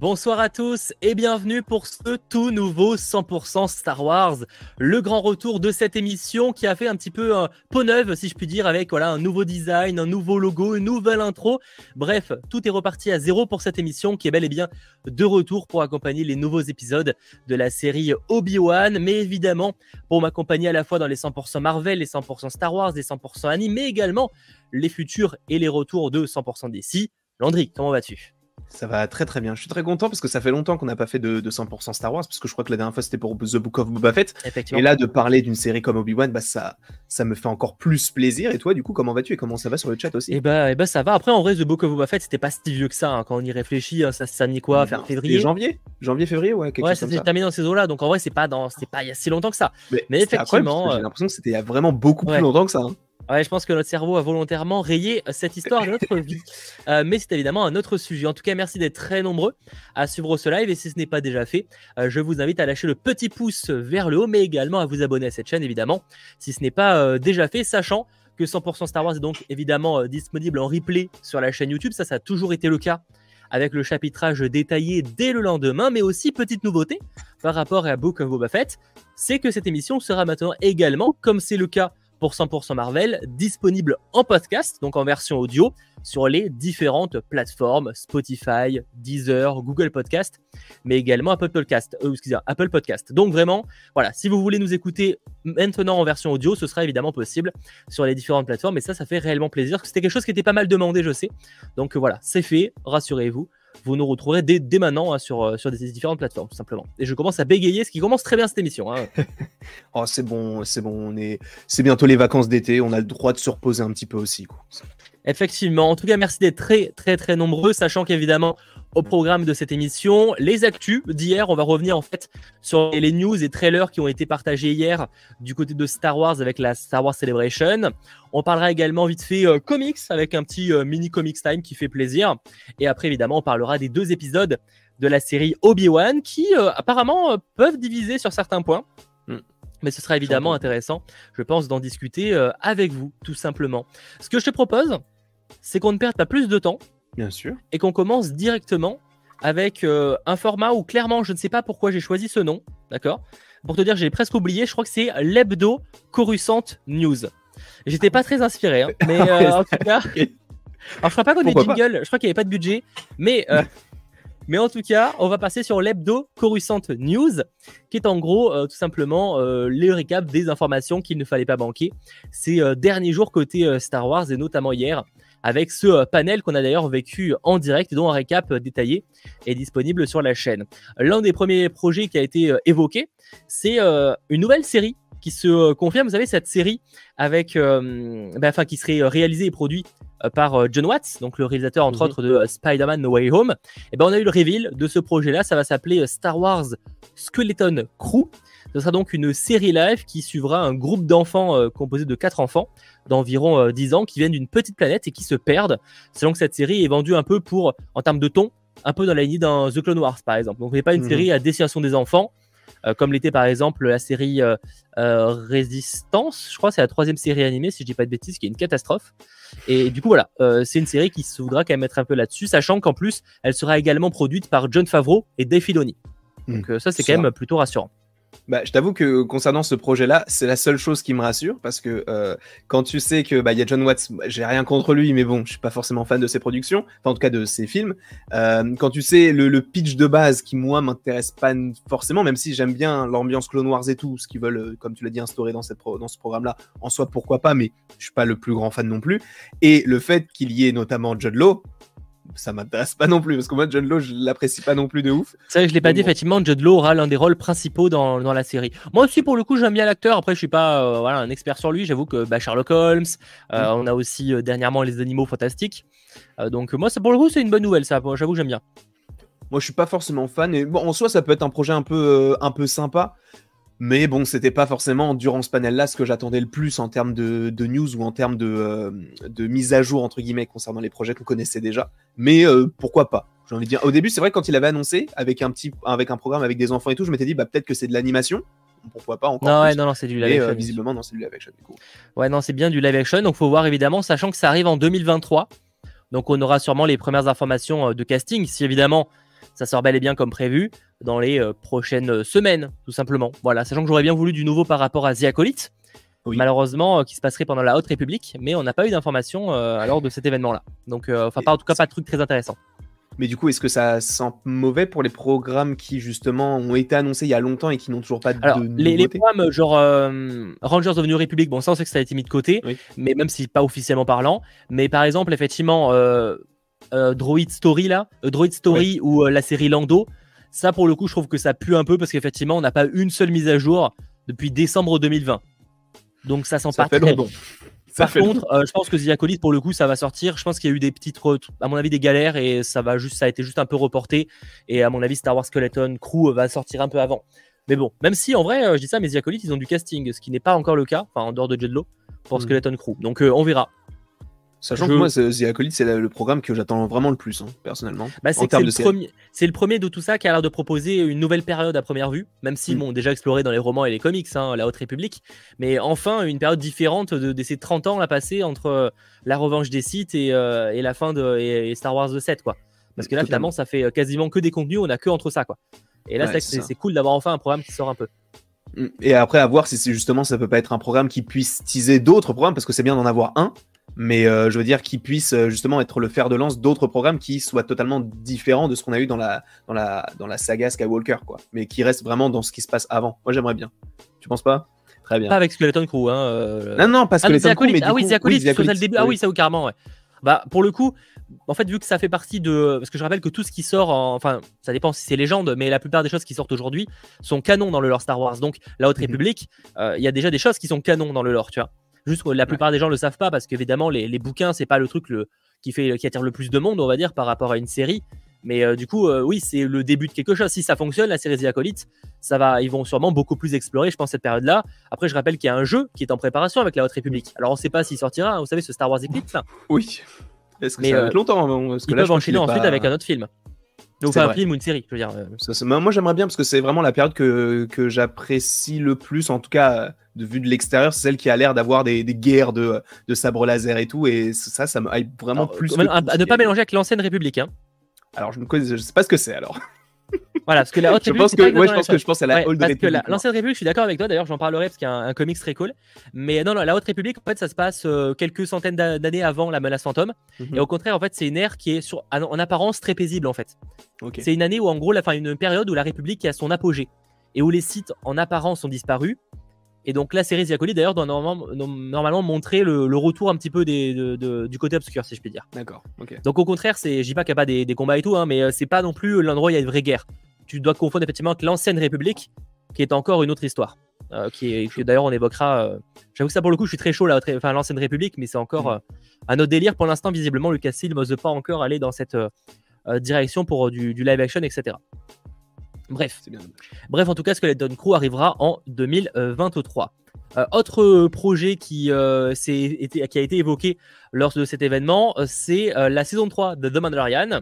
Bonsoir à tous et bienvenue pour ce tout nouveau 100% Star Wars, le grand retour de cette émission qui a fait un petit peu un peau neuve si je puis dire avec voilà un nouveau design, un nouveau logo, une nouvelle intro. Bref, tout est reparti à zéro pour cette émission qui est bel et bien de retour pour accompagner les nouveaux épisodes de la série Obi-Wan, mais évidemment pour m'accompagner à la fois dans les 100% Marvel, les 100% Star Wars, les 100% anime, mais également les futurs et les retours de 100% DC. Landry, comment vas-tu? Ça va très très bien. Je suis très content parce que ça fait longtemps qu'on n'a pas fait de, 100% Star Wars parce que je crois que la dernière fois c'était pour The Book of Boba Fett. Et là de parler d'une série comme Obi-Wan, bah ça, ça me fait encore plus plaisir. Et toi du coup comment vas-tu et comment ça va sur le chat aussi? Et bah, et bah ça va. Après en vrai The Book of Boba Fett c'était pas si vieux que ça hein. quand on y réfléchit. Hein. ça ça mis quoi? Faire février? Janvier, janvier février ouais. Quelque ouais ça s'est terminé dans ces eaux là. Donc en vrai c'est pas dans c'est pas il y a si longtemps que ça. Mais, effectivement j'ai l'impression que c'était il y a vraiment beaucoup plus longtemps que ça. Hein. Je pense que notre cerveau a volontairement rayé euh, cette histoire de notre vie. Euh, mais c'est évidemment un autre sujet. En tout cas, merci d'être très nombreux à suivre ce live. Et si ce n'est pas déjà fait, euh, je vous invite à lâcher le petit pouce vers le haut, mais également à vous abonner à cette chaîne, évidemment, si ce n'est pas déjà fait, sachant que 100% Star Wars est donc évidemment disponible en replay sur la chaîne YouTube. Ça, ça a toujours été le cas avec le chapitrage détaillé dès le lendemain, mais aussi petite nouveauté par rapport à Book of Boba Fett, c'est que cette émission sera maintenant également, comme c'est le cas pour 100% Marvel, disponible en podcast, donc en version audio, sur les différentes plateformes Spotify, Deezer, Google Podcast, mais également Apple Podcast. Euh, Apple Podcast. Donc vraiment, voilà, si vous voulez nous écouter maintenant en version audio, ce sera évidemment possible sur les différentes plateformes, et ça, ça fait réellement plaisir. C'était quelque chose qui était pas mal demandé, je sais. Donc voilà, c'est fait, rassurez-vous vous nous retrouverez dès, maintenant hein, sur, euh, sur des différentes plateformes, tout simplement. Et je commence à bégayer, ce qui commence très bien cette émission. Hein. oh, c'est bon, c'est bon. On est, c'est bientôt les vacances d'été. On a le droit de se reposer un petit peu aussi. Quoi. Effectivement. En tout cas, merci d'être très, très, très nombreux, sachant qu'évidemment, au programme de cette émission, les actus d'hier, on va revenir en fait sur les news et trailers qui ont été partagés hier du côté de Star Wars avec la Star Wars Celebration. On parlera également vite fait euh, comics avec un petit euh, mini comics time qui fait plaisir. Et après, évidemment, on parlera des deux épisodes de la série Obi-Wan qui euh, apparemment peuvent diviser sur certains points. Hmm. Mais ce sera évidemment intéressant, je pense, d'en discuter avec vous, tout simplement. Ce que je te propose, c'est qu'on ne perde pas plus de temps. Bien sûr. Et qu'on commence directement avec un format où clairement, je ne sais pas pourquoi j'ai choisi ce nom, d'accord? Pour te dire, j'ai presque oublié, je crois que c'est l'hebdo Coruscant News. J'étais pas très inspiré, hein, mais euh, en tout cas. Alors, je crois pas qu'on ait jingle, je crois qu'il n'y avait pas de budget, mais, euh, mais en tout cas, on va passer sur l'hebdo Coruscant News, qui est en gros euh, tout simplement le récap des informations qu'il ne fallait pas manquer ces derniers jours côté Star Wars et notamment hier avec ce panel qu'on a d'ailleurs vécu en direct et dont un récap détaillé est disponible sur la chaîne. L'un des premiers projets qui a été évoqué, c'est une nouvelle série qui se euh, confirme. Vous savez, cette série avec, euh, ben, enfin, qui serait réalisée et produite euh, par John Watts, donc le réalisateur entre mhm. autres de Spider-Man No Way Home. Et ben, on a eu le reveal de ce projet-là. Ça va s'appeler Star Wars Skeleton Crew. Ce sera donc une série live qui suivra un groupe d'enfants composé de quatre enfants d'environ 10 ans qui viennent d'une petite planète et qui se perdent. Selon que cette série est vendue un peu pour, en termes de ton, un peu dans la lignée d'un The Clone Wars par exemple. Donc, n'est pas une mhm. série à destination des enfants, euh, comme l'était par exemple la série euh, euh, Résistance, je crois c'est la troisième série animée si je dis pas de bêtises, qui est une catastrophe. Et du coup voilà, c'est une série qui se voudra quand même mettre un peu là-dessus, sachant qu'en plus elle sera également produite par John Favreau et Dave Filoni. Donc hmm. ça c'est quand même plutôt rassurant. Bah, je t'avoue que concernant ce projet-là, c'est la seule chose qui me rassure parce que euh, quand tu sais que bah il y a John Watts, j'ai rien contre lui, mais bon, je suis pas forcément fan de ses productions, enfin en tout cas de ses films. Euh, quand tu sais le, pitch de base qui moi m'intéresse pas forcément, même si j'aime bien l'ambiance Clone Wars et tout, ce qu'ils veulent, euh, comme tu l'as dit, instaurer dans cette dans ce programme-là, en soi pourquoi pas, mais je suis pas le plus grand fan non plus. Et le fait qu'il y ait notamment Judd Law, ça m'intéresse pas non plus parce que moi John Law je l'apprécie pas non plus de ouf. C'est vrai que je l'ai pas dit effectivement Judd Law aura l'un des rôles principaux dans, dans, la série. Moi aussi pour le coup j'aime bien l'acteur après je suis pas euh, voilà un expert sur lui j'avoue que bah, Sherlock Holmes euh, mm. on a aussi euh, dernièrement les animaux fantastiques donc moi ça pour le coup c'est une bonne nouvelle ça j'avoue que j'aime bien. Moi je suis pas forcément fan et bon en soi ça peut être un projet un peu un peu sympa mais bon, c'était pas forcément durant ce panel-là ce que j'attendais le plus en termes de, news ou en termes de, de, mise à jour, entre guillemets, concernant les projets qu'on connaissait déjà. Mais euh, pourquoi pas J'ai envie de dire. Au début, c'est vrai, quand il avait annoncé, avec un, petit, avec un programme avec des enfants et tout, je m'étais dit, bah, peut-être que c'est de l'animation. Pourquoi pas encore Non, non, non, c'est du live action. visiblement, non, c'est du live action. Du coup. Ouais, non, c'est bien du live action. Donc, faut voir évidemment, sachant que ça arrive en 2023. Donc, on aura sûrement les premières informations euh, de casting. Si évidemment ça sort bel et bien comme prévu dans les prochaines semaines, tout simplement. Voilà, sachant que j'aurais bien voulu du nouveau par rapport à The Acolyte, malheureusement, qui se passerait pendant la Haute République, mais on n'a pas eu d'informations à lors de cet événement-là. Donc, enfin, pas en tout cas, pas de truc très intéressant. Mais du coup, est-ce que ça sent mauvais pour les programmes qui justement ont été annoncés il y a longtemps et qui n'ont toujours pas Alors, de les, les programmes genre euh, Rangers of New Republic, bon ça on sait que ça a été mis de côté, mais même si pas officiellement parlant. Mais par exemple, effectivement, euh, euh, Droid Story là, Droid Story ou la série Lando, ça pour le coup, je trouve que ça pue un peu parce qu'effectivement, on n'a pas une seule mise à jour depuis décembre 2020. Donc ça sent pas très bon. Par contre, euh, je pense que The pour le coup, ça va sortir. Je pense qu'il y a eu des petites, à mon avis, des galères et ça va juste, ça a été juste un peu reporté. Et à mon avis, Star Wars Skeleton Crew va sortir un peu avant. Mais bon, même si en vrai, euh, je dis ça, mais The ils ont du casting, ce qui n'est pas encore le cas, enfin en dehors de Jedlo, pour hmm. Skeleton Crew. Donc euh, on verra. Sachant que moi, The Acolyte, c'est le programme que j'attends vraiment le plus, hein, personnellement. Bah, c'est le, premier, le premier de tout ça qui a l'air de proposer une nouvelle période à première vue, même s'ils mm. m'ont déjà exploré dans les romans et les comics, hein, la Haute République. Mais enfin, une période différente de, ces 30 ans là passés entre euh, la revanche des sites et, euh, et la fin de et, Star Wars The 7, quoi. Parce que là, finalement, ça fait euh, quasiment que des contenus, on a que entre ça, quoi. Et là, c'est cool d'avoir enfin un programme qui sort un peu. Mm. Et après, à voir si justement ça peut pas être un programme qui puisse teaser d'autres programmes, parce que c'est bien d'en avoir un, mais euh, je veux dire qu'il puisse euh, justement être le fer de lance d'autres programmes qui soient totalement différents de ce qu'on a eu dans la, dans, la, dans la saga Skywalker, quoi. Mais qui restent vraiment dans ce qui se passe avant. Moi, j'aimerais bien. Tu penses pas? Très bien. Pas avec Skeleton Crew, hein. Euh, non, non, pas ah, Skeleton Crew, mais Ah oui, c'est le début. Ah oui, ça ou carrément, ouais. Bah, pour le coup, en fait, vu que ça fait partie de. Parce que je rappelle que tout ce qui sort, enfin, ça dépend si c'est légende, mais la plupart des choses qui sortent aujourd'hui sont canons dans le lore Star Wars. Donc, la Haute mhm. République, il y a déjà des choses qui sont canons dans le lore, tu vois. Juste que la plupart des gens le savent pas parce qu'évidemment, les, les bouquins, c'est pas le truc le, qui, fait, qui attire le plus de monde, on va dire, par rapport à une série. Mais euh, du coup, euh, oui, c'est le début de quelque chose. Si ça fonctionne, la série The Acolyte, ça va, ils vont sûrement beaucoup plus explorer, je pense, cette période-là. Après, je rappelle qu'il y a un jeu qui est en préparation avec la Haute République. Alors, on sait pas s'il sortira. Hein, vous savez, ce Star Wars Eclipse là? Oui. Est-ce que ça va être euh, longtemps hein, parce que Ils peuvent enchaîner ensuite avec un autre film. Donc un film ou une série, je veux dire. moi j'aimerais bien parce que c'est vraiment la période que, que j'apprécie le plus, en tout cas de vue de l'extérieur, c'est celle qui a l'air d'avoir des, des, guerres de, de sabre laser et tout, et ça, ça me vraiment plus. à ne pas mélanger avec l'ancienne République. Hein. Alors je ne je sais pas ce que c'est alors. Voilà, parce que la Haute je pense que, ouais, je pense que je pense à la Haute République. L'ancienne République, je suis d'accord avec toi. D'ailleurs, j'en parlerai parce qu'il y a un, comics très cool. Mais non, non, la Haute République, en fait, ça se passe euh, quelques centaines d'années avant la menace fantôme. Mhm. Et au contraire, en fait, c'est une ère qui est sur, en apparence très paisible, en fait. C'est une année où, en gros, la fin, une période où la République est à son apogée et où les sites en apparence ont disparu. Et donc la série Ziacoli d'ailleurs doit normalement, montrer le, retour un petit peu des, du côté obscur si je puis dire. D'accord. Donc au contraire, c'est, je dis pas qu'il n'y a pas des, combats et tout, hein, mais euh, c'est pas non plus l'endroit où il y a une vraie guerre tu dois confondre effectivement avec l'ancienne République, qui est encore une autre histoire. Euh, qui est, d'ailleurs on évoquera. Euh, j'avoue que ça pour le coup, je suis très chaud là, enfin l'ancienne République, mais c'est encore mm. euh, un autre délire. Pour l'instant, visiblement, Lucasfilm n'ose pas encore aller dans cette direction pour du, live action, etc. Bref. Bref, en tout cas, Skeleton Crew arrivera en 2023. autre projet qui, qui a été évoqué lors de cet événement, c'est la saison 3 de The Mandalorian,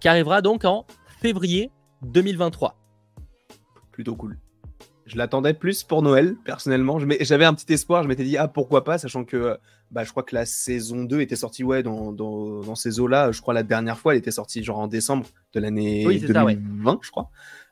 qui arrivera donc en février 2023. Plutôt cool. Je l'attendais plus pour Noël, personnellement. J'avais un petit espoir, je m'étais dit, ah pourquoi pas, sachant que bah, je crois que la saison 2 était sortie ouais, dans, dans, ces eaux-là. Je crois la dernière fois, elle était sortie genre en décembre de l'année 2020, je crois.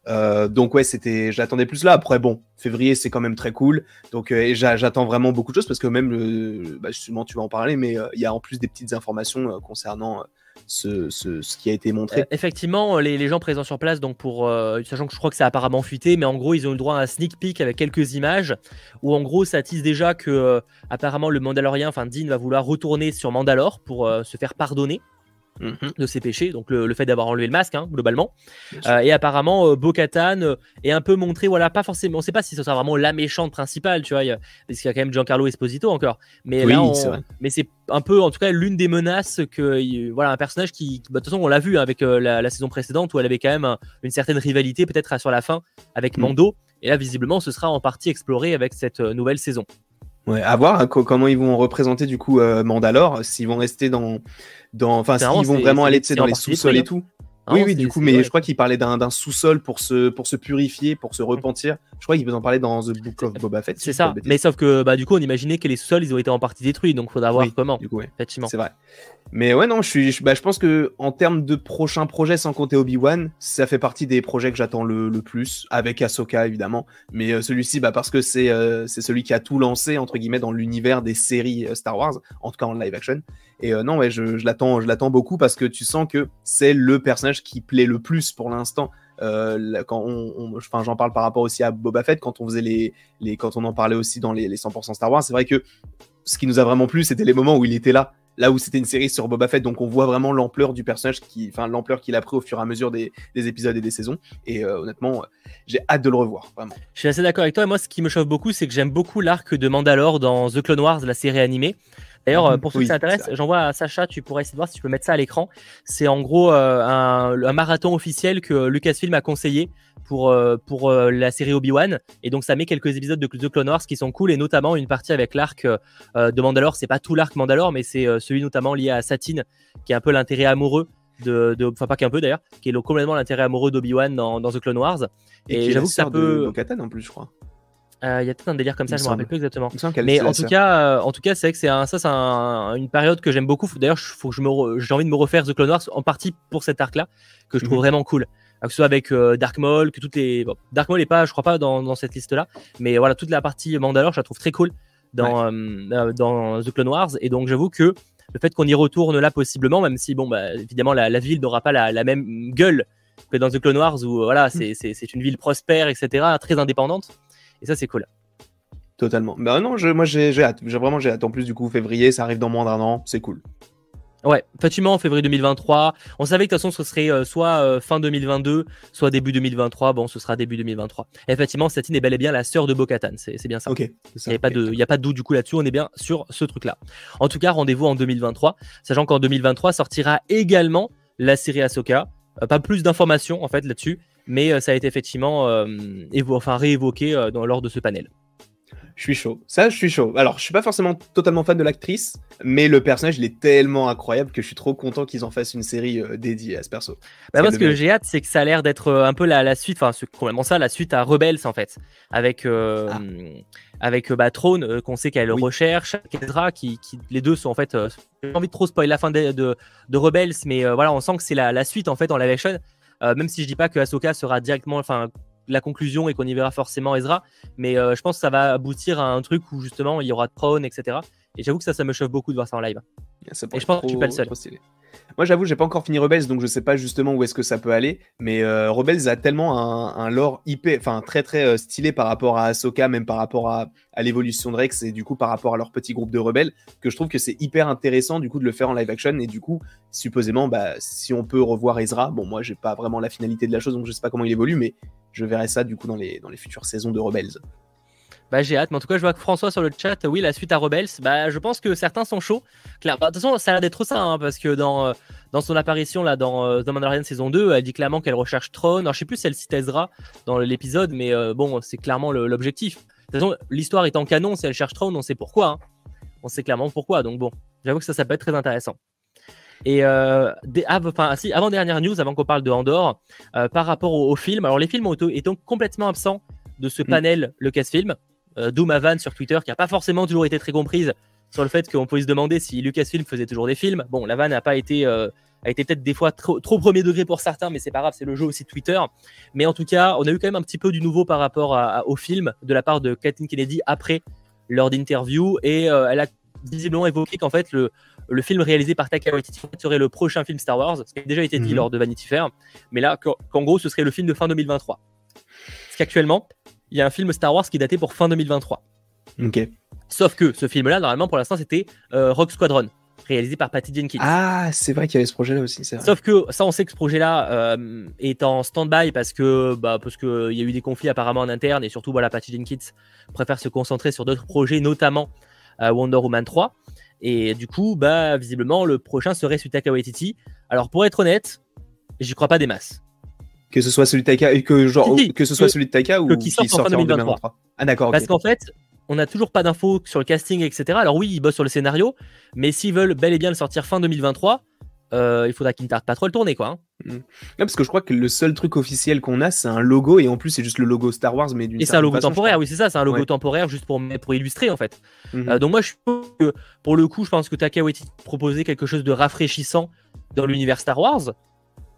Euh, donc ouais, c'était, j'attendais plus là. Après bon, février c'est quand même très cool. Donc euh, j'attends vraiment beaucoup de choses parce que même, bah, justement tu vas en parler, mais euh, il y a en plus des petites informations concernant ce, ce, qui a été montré. effectivement, les, les, gens présents sur place, donc pour sachant que je crois que ça a apparemment fuité, mais en gros ils ont eu le droit à un sneak peek avec quelques images où en gros ça tisse déjà que apparemment le Mandalorien, enfin Dean va vouloir retourner sur Mandalore pour se faire pardonner. Mhm. de ses péchés, donc le, fait d'avoir enlevé le masque, hein, globalement. Euh, et apparemment, euh, Bo-Katan euh, est un peu montré, voilà, pas forcément, on sait pas si ce sera vraiment la méchante principale, tu vois, parce qu'il y a quand même Giancarlo Esposito encore. Mais oui, là, mais c'est un peu, en tout cas, l'une des menaces que, voilà, un personnage qui, bah, de toute façon, on l'a vu hein, avec la, saison précédente où elle avait quand même une certaine rivalité, peut-être sur la fin, avec mm. Mando. Et là, visiblement, ce sera en partie exploré avec cette nouvelle saison. Ouais, à voir hein, comment ils vont représenter du coup Mandalore, s'ils vont rester dans dans, enfin, s'ils vont vraiment aller dans les sous-sols et tout. Ah oui, oui, du coup, mais je crois qu'il parlait d'un sous-sol pour se, pour se purifier, pour se repentir. Je crois qu'il en parler dans The Book of Boba Fett. C'est ça, mais sauf que bah, du coup, on imaginait que les sous-sols, ils ont été en partie détruits, donc il faudra voir comment. Du coup. C'est vrai. Mais ouais, non, bah, je pense que en termes de prochains projets, sans compter Obi-Wan, ça fait partie des projets que j'attends le, plus, avec Ahsoka évidemment. Mais euh, celui-ci, bah, parce que c'est euh, c'est celui qui a tout lancé, entre guillemets, dans l'univers des séries euh, Star Wars, en tout cas en live action. Et non, ouais, je, je l'attends beaucoup parce que tu sens que c'est le personnage qui plaît le plus pour l'instant. Quand j'en parle par rapport aussi à Boba Fett, quand on faisait les, quand on en parlait aussi dans les 100% Star Wars, c'est vrai que ce qui nous a vraiment plu, c'était les moments où il était là là où c'était une série sur Boba Fett, donc on voit vraiment l'ampleur du personnage, qui, enfin l'ampleur qu'il a pris au fur et à mesure des, des épisodes et des saisons. Et euh, honnêtement, j'ai hâte de le revoir, vraiment. Je suis assez d'accord avec toi. Et moi, ce qui me chauffe beaucoup, c'est que j'aime beaucoup l'arc de Mandalore dans The Clone Wars, la série animée. D'ailleurs, mmh, pour ceux oui, qui s'intéressent, j'envoie à Sacha, tu pourrais essayer de voir si tu peux mettre ça à l'écran. C'est en gros euh, un, un, marathon officiel que Lucasfilm a conseillé pour, euh, pour euh, la série Obi-Wan. Et donc, ça met quelques épisodes de The Clone Wars qui sont cool, et notamment une partie avec l'arc euh, de Mandalore. C'est pas tout l'arc Mandalore, mais c'est celui notamment lié à Satine, qui est un peu l'intérêt amoureux. De, de, enfin pas qu'un peu d'ailleurs, qui est complètement l'intérêt amoureux d'Obi-Wan dans, dans, The Clone Wars. Et, et j'avoue que ça peut. De en plus, je crois. Il euh, y a peut-être un délire comme ça, je me rappelle plus exactement. Mais en tout, cas, euh, en tout cas, c'est vrai que c'est un, ça, c'est un, une période que j'aime beaucoup. D'ailleurs, faut que je me, j'ai envie de me refaire The Clone Wars en partie pour cet arc-là, que je trouve mm -hmm. vraiment cool. Que ce soit avec euh, Dark Maul, que toutes les, bon, Dark Maul est pas, je crois pas dans, dans cette liste-là, mais voilà, toute la partie Mandalore, je la trouve très cool dans, ouais. Euh, dans The Clone Wars. Et donc, j'avoue que le fait qu'on y retourne là possiblement, même si bon, bah, évidemment, la, la ville n'aura pas la, la, même gueule que dans The Clone Wars, où voilà, mm. c'est une ville prospère, etc., très indépendante. Et ça, c'est cool. Totalement. Bah non, je, moi j'ai hâte. J'ai vraiment j'ai hâte. En plus, du coup, février, ça arrive dans moins d'un an. C'est cool. Ouais, effectivement, en février 2023. On savait que de toute façon, ce serait euh, soit euh, fin 2022, soit début 2023. Bon, ce sera début 2023. Et effectivement, Satine est bel et bien la sœur de Bo-Katan. C'est bien ça. Ok. Il n'y a pas de doute du coup là-dessus. On est bien sur ce truc-là. En tout cas, rendez-vous en 2023. Sachant qu'en 2023 sortira également la série Ahsoka. Euh, pas plus d'informations en fait là-dessus, mais euh, ça a été effectivement euh, enfin, réévoqué dans, lors de ce panel. Je suis chaud. Ça, je suis chaud. Alors, je suis pas forcément totalement fan de l'actrice, mais le personnage, il est tellement incroyable que je suis trop content qu'ils en fassent une série euh, dédiée à ce perso. Bah moi, ce que j'ai hâte, c'est que ça a l'air d'être euh, un peu la, la suite, enfin, complètement ça, la suite à Rebels, en fait. Avec, euh, ah. avec bah, Throne, euh, qu'on sait qu'elle oui. recherche, Ezra, qui, qui, les deux sont en fait. Euh, j'ai envie de trop spoiler la fin de, de, de Rebels, mais voilà, on sent que c'est la, la, suite, en fait, en live action. Même si je dis pas que Ahsoka sera directement, enfin, la conclusion et qu'on y verra forcément Ezra. Mais euh, je pense que ça va aboutir à un truc où justement il y aura Throne, etc. Et j'avoue que ça, ça me chauffe beaucoup de voir ça en live. et je pense que je suis pas le seul. Moi, j'avoue, j'ai pas encore fini Rebels, donc je sais pas justement où est-ce que ça peut aller. Mais euh, Rebels a tellement un, un lore IP, enfin très très euh, stylé par rapport à Ahsoka, même par rapport à, à l'évolution de Rex et du coup par rapport à leur petit groupe de rebelles, que je trouve que c'est hyper intéressant du coup de le faire en live action. Et du coup, supposément, bah, si on peut revoir Ezra, bon, moi j'ai pas vraiment la finalité de la chose, donc je sais pas comment il évolue, mais je verrai ça du coup dans les, dans les futures saisons de Rebels. Bah j'ai hâte, mais en tout cas je vois que François sur le chat, oui la suite à Rebels, bah je pense que certains sont chauds. Claire, bah, de toute façon ça a l'air d'être ça, hein, parce que dans, euh, dans son apparition là dans euh, The Mandalorian saison 2, elle dit clairement qu'elle recherche Throne. Alors je sais plus si elle cite Ezra dans l'épisode, mais euh, bon c'est clairement l'objectif. De toute façon l'histoire est en canon, si elle cherche Throne, on sait pourquoi. Hein. On sait clairement pourquoi, donc bon, j'avoue que ça, ça peut être très intéressant. Et euh, des, enfin, si, avant dernière news, avant qu'on parle de Andorre, euh, par rapport au, au, film. Alors les films ont été complètement absents de ce panel mm. Lucasfilm. Euh, D'où ma vanne sur Twitter qui n'a pas forcément toujours été très comprise sur le fait qu'on peut se demander si Lucasfilm faisait toujours des films. Bon, la vanne n'a pas été euh, a été peut-être des fois trop, trop, premier degré pour certains, mais c'est pas grave, c'est le jeu aussi de Twitter. Mais en tout cas, on a eu quand même un petit peu du nouveau par rapport à, à, au film de la part de Kathleen Kennedy après lors d'interview et euh, elle a visiblement évoqué qu'en fait le, le film réalisé par Taika Waititi serait le prochain film Star Wars, ce qui a déjà été dit -hmm. lors de Vanity Fair, mais là qu'en gros ce serait le film de fin 2023. Parce qu'actuellement il y a un film Star Wars qui est daté pour fin 2023. Ok. Sauf que ce film-là, normalement pour l'instant c'était euh, Rock Squadron réalisé par Patty Jenkins. Ah, c'est vrai qu'il y avait ce projet-là aussi. Sauf que ça, on sait que ce projet-là euh, est en stand-by parce que bah, parce que il y a eu des conflits apparemment en interne et surtout voilà, Patty Jenkins préfère se concentrer sur d'autres projets, notamment euh, Wonder Woman 3. Et du coup, bah, visiblement, le prochain serait Taika Waititi. Alors, pour être honnête, j'y crois pas des masses. Que ce soit celui de Taika, que, genre, Si, si, que ce soit que- celui de Taika ou qui qui sorte en fin sortira en 2023. 2023. Ah d'accord. Parce qu'en fait, on n'a toujours pas d'infos sur le casting, etc. Alors oui, ils bossent sur le scénario, mais s'ils veulent bel et bien le sortir fin 2023, euh, il faudra qu'il ne pas trop le tourner, quoi. Hein. parce que je crois que le seul truc officiel qu'on a, c'est un logo, et en plus, c'est juste le logo Star Wars, mais d'une Et c'est un logo temporaire, oui, c'est ça, c'est un logo temporaire juste pour, pour illustrer, en fait. Mhm. Euh, donc, moi, je que, pour le coup, je pense que Taka Waititi proposait quelque chose de rafraîchissant dans l'univers Star Wars.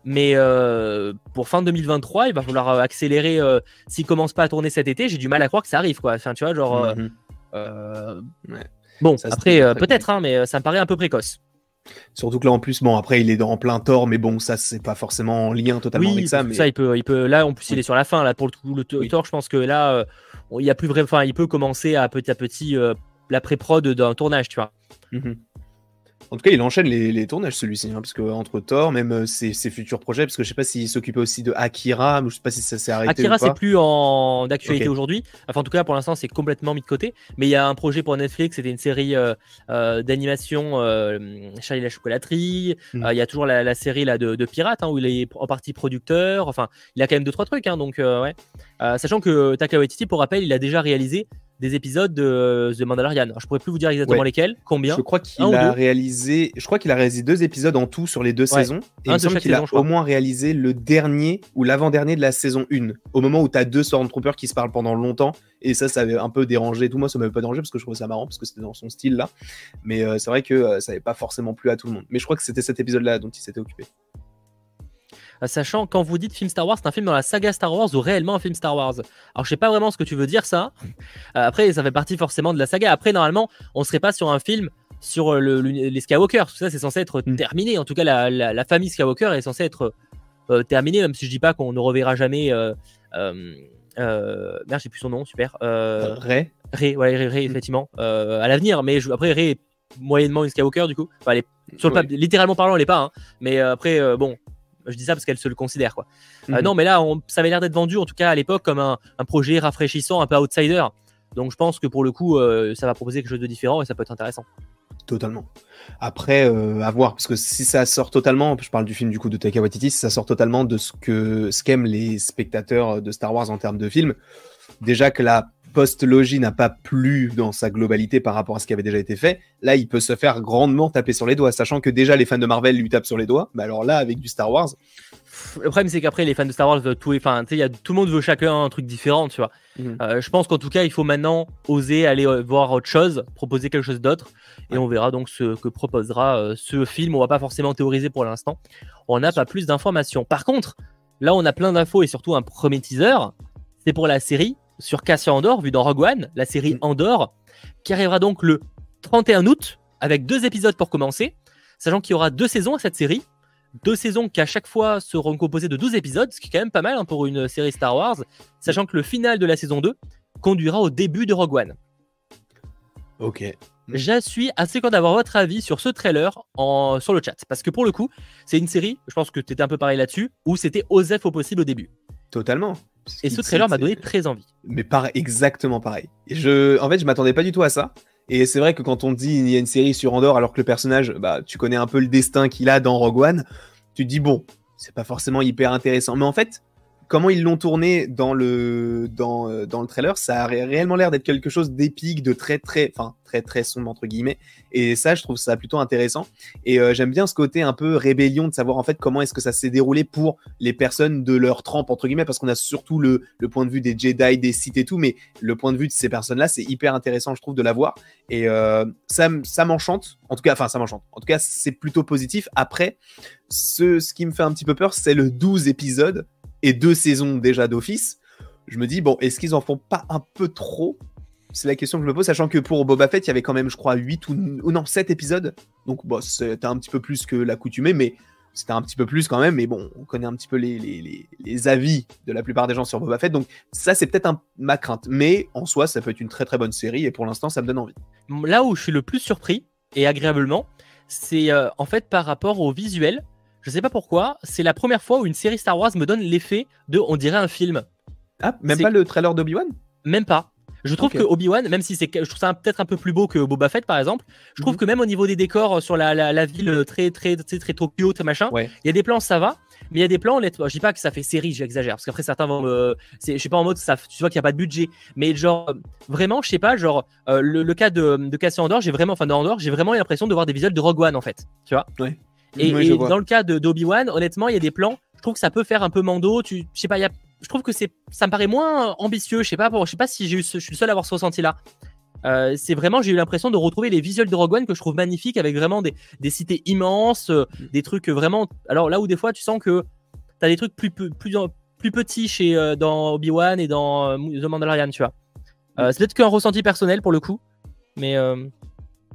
Mais euh, pour fin 2023, il va falloir accélérer. S'il commence pas à tourner cet été, j'ai du mal à croire que ça arrive, quoi. Enfin, tu vois, genre. Mhm. Bon, après, peut-être, hein, mais ça me paraît un peu précoce. Surtout que là, en plus, bon, après, il est dans plein tort, mais bon, ça, c'est pas forcément en lien totalement avec ça. Mais... ça, il peut, il peut. Là, en plus, il est sur la fin. Là, pour le, le tort, je pense que là, euh, il y a plus vrai. Enfin, il peut commencer à petit à petit euh, la pré-prod d'un tournage, tu vois. Mhm. En tout cas, il enchaîne les, tournages celui-ci, hein, parce que entre Thor, même euh, ses, futurs projets, parce que je sais pas s'il s'occupait aussi de Akira, mais je sais pas si ça s'est arrêté. Akira, c'est plus en d'actualité aujourd'hui. Enfin, en tout cas, pour l'instant, c'est complètement mis de côté. Mais il y a un projet pour Netflix, c'était une série euh, euh, d'animation Charlie la chocolaterie. Hmm. Il y a toujours la, série là de, de Pirates, hein, où il est en partie producteur. Enfin, il a quand même deux trois trucs, hein, donc ouais. sachant que Taka Waititi, pour rappel, il a déjà réalisé des épisodes de The Mandalorian. je pourrais plus vous dire exactement lesquels, combien. Je crois qu'il a réalisé, je crois qu'il a réalisé deux épisodes en tout sur les deux saisons. Et il me semble qu'il a au moins réalisé le dernier ou l'avant-dernier de la saison 1. Au moment où tu as deux Stormtroopers qui se parlent pendant longtemps. Et ça, ça avait un peu dérangé. Tout moi, ça m'avait pas dérangé parce que je trouvais ça marrant parce que c'était dans son style là. Mais euh, c'est vrai que euh, ça n'avait pas forcément plu à tout le monde. Mais je crois que c'était cet épisode là dont il s'était occupé. Euh, sachant quand vous dites film Star Wars, c'est un film dans la saga Star Wars ou réellement un film Star Wars. Alors je sais pas vraiment ce que tu veux dire ça. Euh, après ça fait partie forcément de la saga. Après normalement on serait pas sur un film sur euh, les Skywalker. Tout ça c'est censé être mm. terminé. En tout cas la, famille Skywalker est censée être terminée, même si je dis pas qu'on ne reverra jamais. Euh, merde j'ai plus son nom, super. Ray. Ray, ouais Ray, mm. effectivement. à l'avenir, mais après Ray est moyennement une Skywalker du coup. Enfin, sur le littéralement parlant, elle est pas. Hein. Mais après, bon, je dis ça parce qu'elle se le considère. Quoi. Euh, mhm. non, mais là, on, ça avait l'air d'être vendu, en tout cas à l'époque, comme un, projet rafraîchissant, un peu outsider. Donc je pense que pour le coup, euh, ça va proposer quelque chose de différent et ça peut être intéressant. Totalement. Après, euh, à voir, parce que si ça sort totalement, je parle du film du coup de Taika Waititi, si ça sort totalement de ce que ce qu'aiment les spectateurs de Star Wars en termes de film, déjà que la post-logie n'a pas plu dans sa globalité par rapport à ce qui avait déjà été fait, là, il peut se faire grandement taper sur les doigts, sachant que déjà les fans de Marvel lui tapent sur les doigts. Mais alors là, avec du Star Wars. Le problème, c'est qu'après, les fans de Star Wars veulent tout. Enfin, y a, tout le monde veut chacun un truc différent, tu vois. Mhm. Euh, je pense qu'en tout cas, il faut maintenant oser aller euh, voir autre chose, proposer quelque chose d'autre. Et on verra donc ce que proposera euh, ce film. On va pas forcément théoriser pour l'instant. On n'a pas plus d'informations. Par contre, là, on a plein d'infos et surtout un premier teaser. C'est pour la série sur Cassian Andor, vu dans Rogue One, la série mm. Andor, qui arrivera donc le 31 août, avec deux épisodes pour commencer, sachant qu'il y aura deux saisons à cette série. Deux saisons qui à chaque fois seront composées de 12 épisodes, ce qui est quand même pas mal hein, pour une série Star Wars, sachant que le final de la saison 2 conduira au début de Rogue One. Ok. Je suis assez content d'avoir votre avis sur ce trailer en, sur le chat. Parce que pour le coup, c'est une série, je pense que tu étais un peu pareil là-dessus, où c'était Osef au possible au début. Totalement. Et ce trailer m'a donné très envie. Mais pareil, exactement pareil. je, en fait, je m'attendais pas du tout à ça. Et c'est vrai que quand on dit il y a une série sur Andorre, alors que le personnage, bah, tu connais un peu le destin qu'il a dans Rogue One, tu te dis bon, c'est pas forcément hyper intéressant. Mais en fait, comment ils l'ont tourné dans le, dans, euh, dans le trailer, ça a réellement l'air d'être quelque chose d'épique, de très très, enfin très très sombre entre guillemets. Et ça, je trouve ça plutôt intéressant. Et euh, j'aime bien ce côté un peu rébellion de savoir en fait comment est-ce que ça s'est déroulé pour les personnes de leur trempe entre guillemets, parce qu'on a surtout le, le, point de vue des Jedi, des Sith et tout, mais le point de vue de ces personnes-là, c'est hyper intéressant, je trouve, de l'avoir. Et euh, ça, ça m'enchante. En tout cas, enfin, ça m'enchante. En tout cas, c'est plutôt positif. Après, ce, ce qui me fait un petit peu peur, c'est le 12 épisodes et deux saisons déjà d'office, je me dis, bon, est-ce qu'ils en font pas un peu trop? C'est la question que je me pose, sachant que pour Boba Fett, il y avait quand même, je crois, 8 ou, non, 7 épisodes. Donc, bon, c'était un petit peu plus que l'accoutumée, mais c'était un petit peu plus quand même. Mais bon, on connaît un petit peu les, avis de la plupart des gens sur Boba Fett. Donc, ça, c'est peut-être ma crainte. Mais en soi, ça peut être une très très bonne série et pour l'instant, ça me donne envie. Là où je suis le plus surpris, et agréablement, c'est euh, en fait par rapport au visuel je sais pas pourquoi, c'est la première fois où une série Star Wars me donne l'effet de on dirait un film. Ah, même pas le trailer d'Obi-Wan? Même pas. Je trouve que Obi-Wan, même si c'est, je trouve ça peut-être un peu plus beau que Boba Fett par exemple, je trouve mhm. que même au niveau des décors euh, sur la, la, ville très très très très Tokyo, très machin, il y a des plans ça va, mais il y a des plans, je dis pas que ça fait série, j'exagère, parce qu'après certains vont me, je suis pas en mode ça, tu vois qu'il y a pas de budget, mais genre vraiment, je sais pas, genre euh, le, cas de, de Cassian Andor, j'ai vraiment, enfin de Andor, j'ai vraiment l'impression de voir des visuels de Rogue One en fait, tu vois? Ouais. Et, dans le cas de d'Obi-Wan, honnêtement, il y a des plans. Je trouve que ça peut faire un peu mando. Tu, je sais pas, il y a, je trouve que c'est, ça me paraît moins ambitieux. Je sais pas, je sais pas si j'ai eu, ce- je suis le seul à avoir ce ressenti là. Euh, c'est vraiment, j'ai eu l'impression de retrouver les visuels de Rogue One que je trouve magnifiques avec vraiment des, des cités immenses, euh, des trucs vraiment. Alors là où des fois tu sens que t'as des trucs plus, plus, plus, plus petits chez, euh, dans Obi-Wan et dans The Mandalorian, tu vois. Euh, c'est peut-être qu'un ressenti personnel pour le coup, mais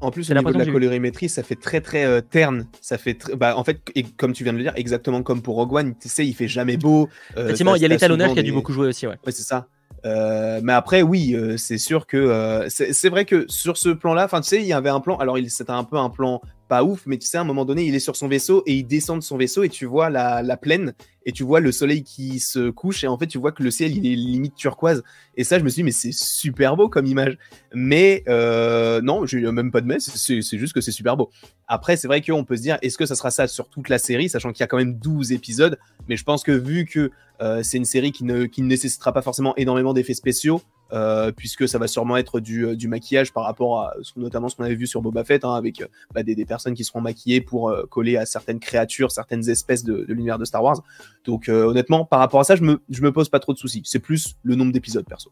En plus, C'est au niveau de l'impression la colorimétrie, ça fait très très euh, terne. Ça fait, tr- bah, en fait, et comme tu viens de le dire, exactement comme pour Rogue One, tu sais, il fait jamais beau. euh, effectivement, il y a l'étalonnage qui a dû des- beaucoup jouer aussi, ouais. Ouais, c'est ça. Euh, mais après, oui, c'est sûr que c'est vrai que sur ce plan-là, enfin, tu sais, il y avait un plan. Alors, c'était un peu un plan pas ouf, mais tu sais, à un moment donné, il est sur son vaisseau et il descend de son vaisseau et tu vois la, la plaine et tu vois le soleil qui se couche et en fait, tu vois que le ciel, il est limite turquoise. Et ça, je me suis dit, mais c'est super beau comme image. Mais euh, non, j'ai même pas de mais, c'est juste que c'est super beau. Après, c'est vrai qu'on peut se dire, est-ce que ça sera ça sur toute la série, sachant qu'il y a quand même 12 épisodes? Mais je pense que vu que euh, c'est une série qui ne, qui ne nécessitera pas forcément énormément d'effets spéciaux, euh, puisque ça va sûrement être du, euh, du maquillage par rapport à ce- notamment ce qu'on avait vu sur Boba Fett, hein, avec euh, bah, des, des personnes qui seront maquillées pour euh, coller à certaines créatures, certaines espèces de, de l'univers de Star Wars. Donc euh, honnêtement, par rapport à ça, je me, je me pose pas trop de soucis. C'est plus le nombre d'épisodes, perso.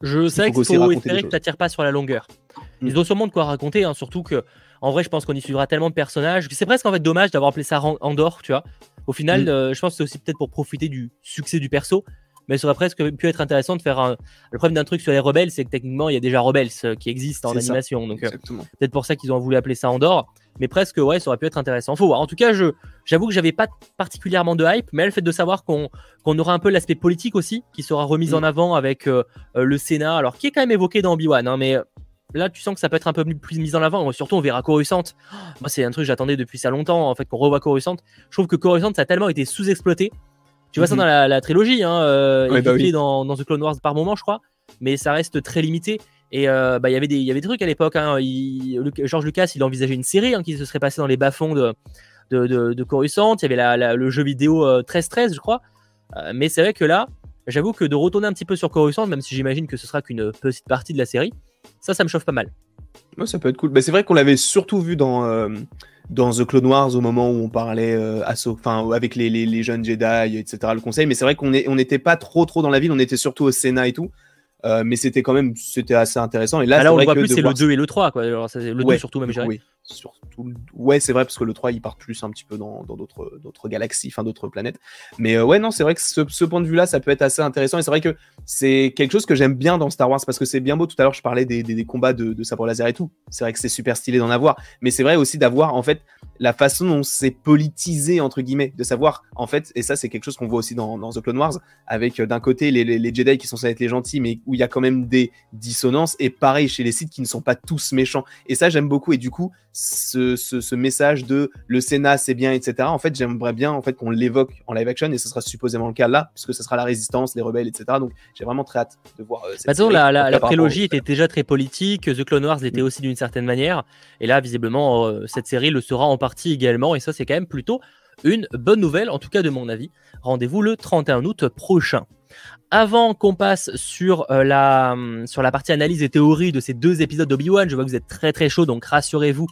Je sais qu'il faut espérer que tu n'attires pas sur la longueur. Mm. Ils ont sûrement de quoi raconter, hein, surtout que, en vrai, je pense qu'on y suivra tellement de personnages c'est presque en fait dommage d'avoir appelé ça Andorre, tu vois. Au final, Mm. euh, je pense que c'est aussi peut-être pour profiter du succès du perso, mais ça aurait presque pu être intéressant de faire un. Le problème d'un truc sur les rebelles, c'est que techniquement, il y a déjà Rebels euh, qui existent en ça. animation, donc euh, peut-être pour ça qu'ils ont voulu appeler ça Andorre. Mais presque, ouais, ça aurait pu être intéressant. Faut voir. En tout cas, je, j'avoue que j'avais pas particulièrement de hype, mais le fait de savoir qu'on, qu'on aura un peu l'aspect politique aussi, qui sera remis Mm. en avant avec euh, le Sénat, alors qui est quand même évoqué dans Obi-Wan, hein, mais là, tu sens que ça peut être un peu plus- plus mis en avant. Surtout, on verra Coruscant. Oh, moi, c'est un truc que j'attendais depuis ça longtemps, en fait, qu'on revoit Coruscant. Je trouve que Coruscant, ça a tellement été sous-exploité. Tu vois ça Mhm. dans la, la trilogie, hein, euh, Ouais, bah oui. dans, dans The Clone Wars par moment, je crois, mais ça reste très limité. Et euh, bah, il y avait des trucs à l'époque. Hein. George Lucas, il envisageait une série hein, qui se serait passée dans les bas-fonds de, de, de, de Coruscant. Il y avait la, la- le jeu vidéo euh, 13-13, je crois. Euh, mais c'est vrai que là, j'avoue que de retourner un petit peu sur Coruscant, même si j'imagine que ce sera qu'une petite partie de la série, ça, ça me chauffe pas mal. Ouais, ça peut être cool. Bah, c'est vrai qu'on l'avait surtout vu dans, euh, dans The Clone Wars au moment où on parlait euh, enfin, avec les, les, les jeunes Jedi, etc. Le conseil. Mais c'est vrai qu'on on n'était pas trop trop dans la ville, on était surtout au Sénat et tout. Euh, mais c'était quand même c'était assez intéressant. Et là, Ah, là, c'est on le voit plus, c'est le voir 2 et le 3. Quoi. Alors, ça, le Ouais, 2 surtout, même, je. Oui, surtout. Ouais, c'est vrai, parce que le 3, il part plus un petit peu dans d'autres galaxies, enfin d'autres planètes. Mais euh, ouais, non, c'est vrai que ce, ce point de vue-là, ça peut être assez intéressant. Et c'est vrai que c'est quelque chose que j'aime bien dans Star Wars, parce que c'est bien beau. Tout à l'heure, je parlais des, des, combats de, sabre laser et tout. C'est vrai que c'est super stylé d'en avoir. Mais c'est vrai aussi d'avoir, en fait, la façon dont c'est politisé, entre guillemets, de savoir, en fait, et ça, c'est quelque chose qu'on voit aussi dans, dans The Clone Wars, avec euh, d'un côté les, les, les Jedi qui sont censés être les gentils, mais où il y a quand même des dissonances, et pareil chez les Sith qui ne sont pas tous méchants. Et ça, j'aime beaucoup. Et du coup, ce, ce, ce message de le Sénat, c'est bien, etc. En fait, j'aimerais bien en fait qu'on l'évoque en live action, et ce sera supposément le cas là, puisque ce sera la résistance, les rebelles, etc. Donc, j'ai vraiment très hâte de voir. euh, cette Bah, la, la, prélogie était déjà très politique, The Clone Wars l'était Mm. aussi d'une certaine manière, et là, visiblement, euh, cette série le sera en partie également, et ça, c'est quand même plutôt une bonne nouvelle, en tout cas de mon avis. Rendez-vous le 31 août prochain. Avant qu'on passe sur, euh, la, hum, la partie analyse et théorie de ces deux épisodes d'Obi-Wan, je vois que vous êtes très très chaud, donc rassurez-vous,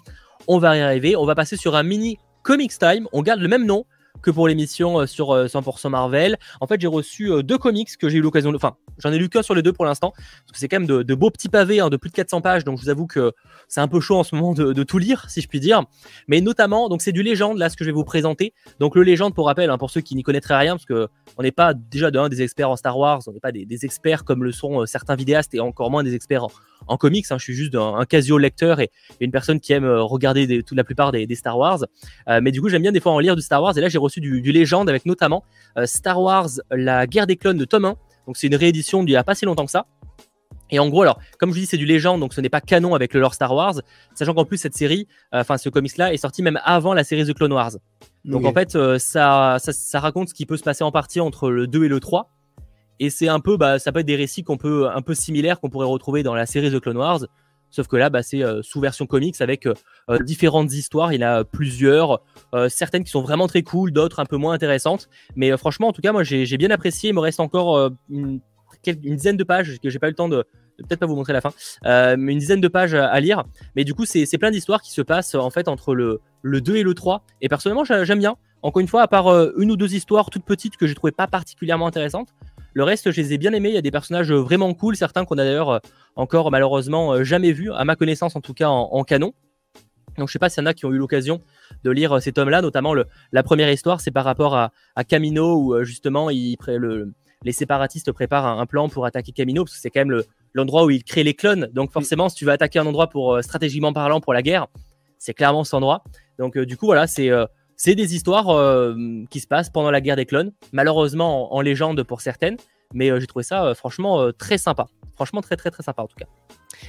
on va y arriver. On va passer sur un mini Comics Time, on garde le même nom que pour l'émission euh, sur euh, 100% Marvel. En fait, j'ai reçu euh, deux comics que j'ai eu l'occasion de... Enfin, j'en ai lu qu'un sur les deux pour l'instant, parce que c'est quand même de, beaux petits pavés, hein, de plus de 400 pages, donc je vous avoue que c'est un peu chaud en ce moment de, tout lire, si je puis dire. Mais notamment, donc c'est du Légende, là, ce que je vais vous présenter. Donc le Légende, pour rappel, hein, pour ceux qui n'y connaîtraient rien, parce que on n'est pas déjà de un des experts en Star Wars, on n'est pas des, experts comme le sont euh, certains vidéastes, et encore moins des experts en, comics. hein. je suis juste un, un casio-lecteur et, et une personne qui aime euh, regarder toute la plupart des, Star Wars. Euh, mais du coup, j'aime bien des fois en lire du Star Wars, et là, j'ai reçu du, du Légende avec notamment euh, Star Wars, la guerre des clones de tome 1. Donc c'est une réédition d'il n'y a pas si longtemps que ça. Et en gros, alors, comme je vous dis, c'est du légende, donc ce n'est pas canon avec le lore Star Wars, sachant qu'en plus, cette série, euh, enfin, ce comics-là est sorti même avant la série The Clone Wars. Donc en fait, euh, ça, ça, ça raconte ce qui peut se passer en partie entre le 2 et le 3. Et c'est un peu, bah, ça peut être des récits qu'on peut, un peu similaires qu'on pourrait retrouver dans la série The Clone Wars. Sauf que là, bah, c'est euh, sous version comics avec euh, euh, différentes histoires. Il y en a plusieurs, certaines qui sont vraiment très cool, d'autres un peu moins intéressantes. Mais franchement, en tout cas, moi, j'ai j'ai bien apprécié. Il me reste encore une, dizaine de pages que j'ai pas eu le temps de, peut-être pas vous montrer la fin, mais une dizaine de pages à lire. Mais du coup, c'est plein d'histoires qui se passent en fait entre le, le 2 et le 3. Et personnellement, j'aime bien. Encore une fois, à part une ou deux histoires toutes petites que je trouvais pas particulièrement intéressantes, le reste, je les ai bien aimés. Il y a des personnages vraiment cool, certains qu'on a d'ailleurs encore malheureusement jamais vus, à ma connaissance en tout cas en, canon. Donc je sais pas s'il y en a qui ont eu l'occasion de lire cet homme-là, notamment le, la première histoire, c'est par rapport à, à Camino où justement il, le, les séparatistes préparent un, plan pour attaquer Camino, parce que c'est quand même l'endroit où ils créent les clones. Donc forcément, si tu veux attaquer un endroit pour euh, stratégiquement parlant pour la guerre, c'est clairement cet endroit. Donc euh, du coup, voilà, c'est euh, c'est des histoires qui se passent pendant la guerre des clones, malheureusement en, légende pour certaines, mais j'ai trouvé ça franchement très sympa. Franchement très très très sympa en tout cas.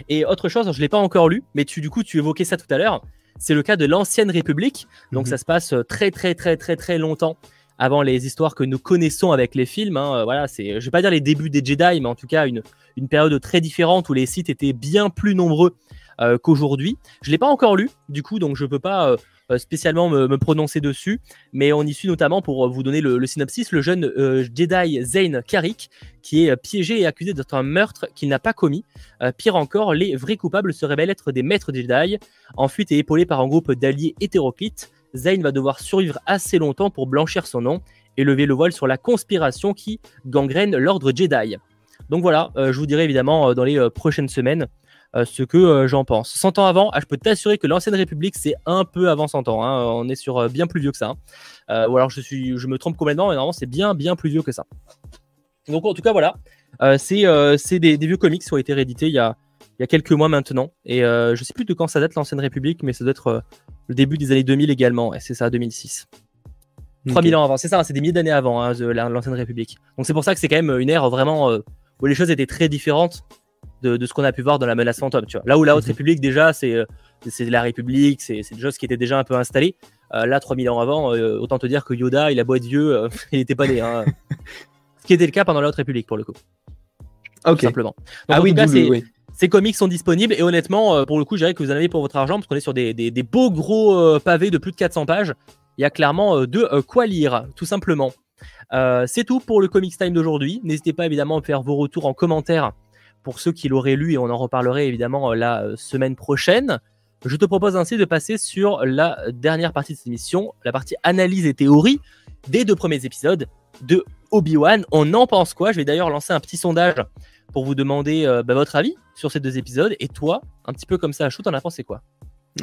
Et autre chose, je l'ai pas encore lu, mais tu du coup tu évoquais ça tout à l'heure. C'est le cas de l'ancienne République. Donc mhm. ça se passe très très très très très longtemps avant les histoires que nous connaissons avec les films. Hein, euh, voilà, c'est, je vais pas dire les débuts des Jedi, mais en tout cas une, une période très différente où les sites étaient bien plus nombreux euh, qu'aujourd'hui. Je l'ai pas encore lu, du coup, donc je peux pas euh, spécialement me, prononcer dessus, mais on y suit notamment pour vous donner le, synopsis le jeune Jedi Zane Karik qui est piégé et accusé d'être un meurtre qu'il n'a pas commis. pire encore, les vrais coupables se révèlent être des maîtres Jedi, en fuite et épaulés par un groupe d'alliés hétéroclites. Zayn va devoir survivre assez longtemps pour blanchir son nom et lever le voile sur la conspiration qui gangrène l'ordre Jedi. Donc voilà, euh, je vous dirai évidemment euh, dans les euh, prochaines semaines ce que j'en pense. 100 ans avant, ah, je peux t'assurer que l'ancienne République, c'est un peu avant 100 ans. Hein. on est sur bien plus vieux que ça. Hein. ou alors je, suis, je me trompe complètement, mais normalement c'est bien, bien plus vieux que ça. Donc en tout cas, voilà. c'est des, vieux comics qui ont été réédités il y a, il y a quelques mois maintenant. Et je sais plus de quand ça date l'ancienne République, mais ça doit être le début des années 2000 également, c'est ça, 2006. 3000 ans avant, c'est ça, c'est des milliers d'années avant hein, l'ancienne République. Donc c'est pour ça que c'est quand même une ère vraiment euh, où les choses étaient très différentes de, ce qu'on a pu voir dans la menace fantôme. Tu vois. Là où la Haute mhm. République, déjà, c'est euh, c'est la République, c'est des choses qui étaient déjà un peu installées. Euh, là, 3000 ans avant, autant te dire que Yoda, il a beau être vieux, il n'était pas né. Hein. ce qui était le cas pendant la Haute République, pour le coup. Ok. simplement. ah oui, oui. Ces comics sont disponibles et honnêtement, euh, pour le coup, je dirais que vous en avez pour votre argent parce qu'on est sur des, beaux gros euh, pavés de plus de 400 pages. Il y a clairement euh, de quoi lire, tout simplement. c'est tout pour le Comics Time d'aujourd'hui. N'hésitez pas évidemment à faire vos retours en commentaire pour ceux qui l'auraient lu et on en reparlerait évidemment la semaine prochaine. Je te propose ainsi de passer sur la dernière partie de cette émission, la partie analyse et théorie des deux premiers épisodes de Obi-Wan. On en pense quoi? Je vais d'ailleurs lancer un petit sondage pour vous demander bah, votre avis sur ces deux épisodes. Et toi, un petit peu comme ça shoot, t'en as pensé quoi?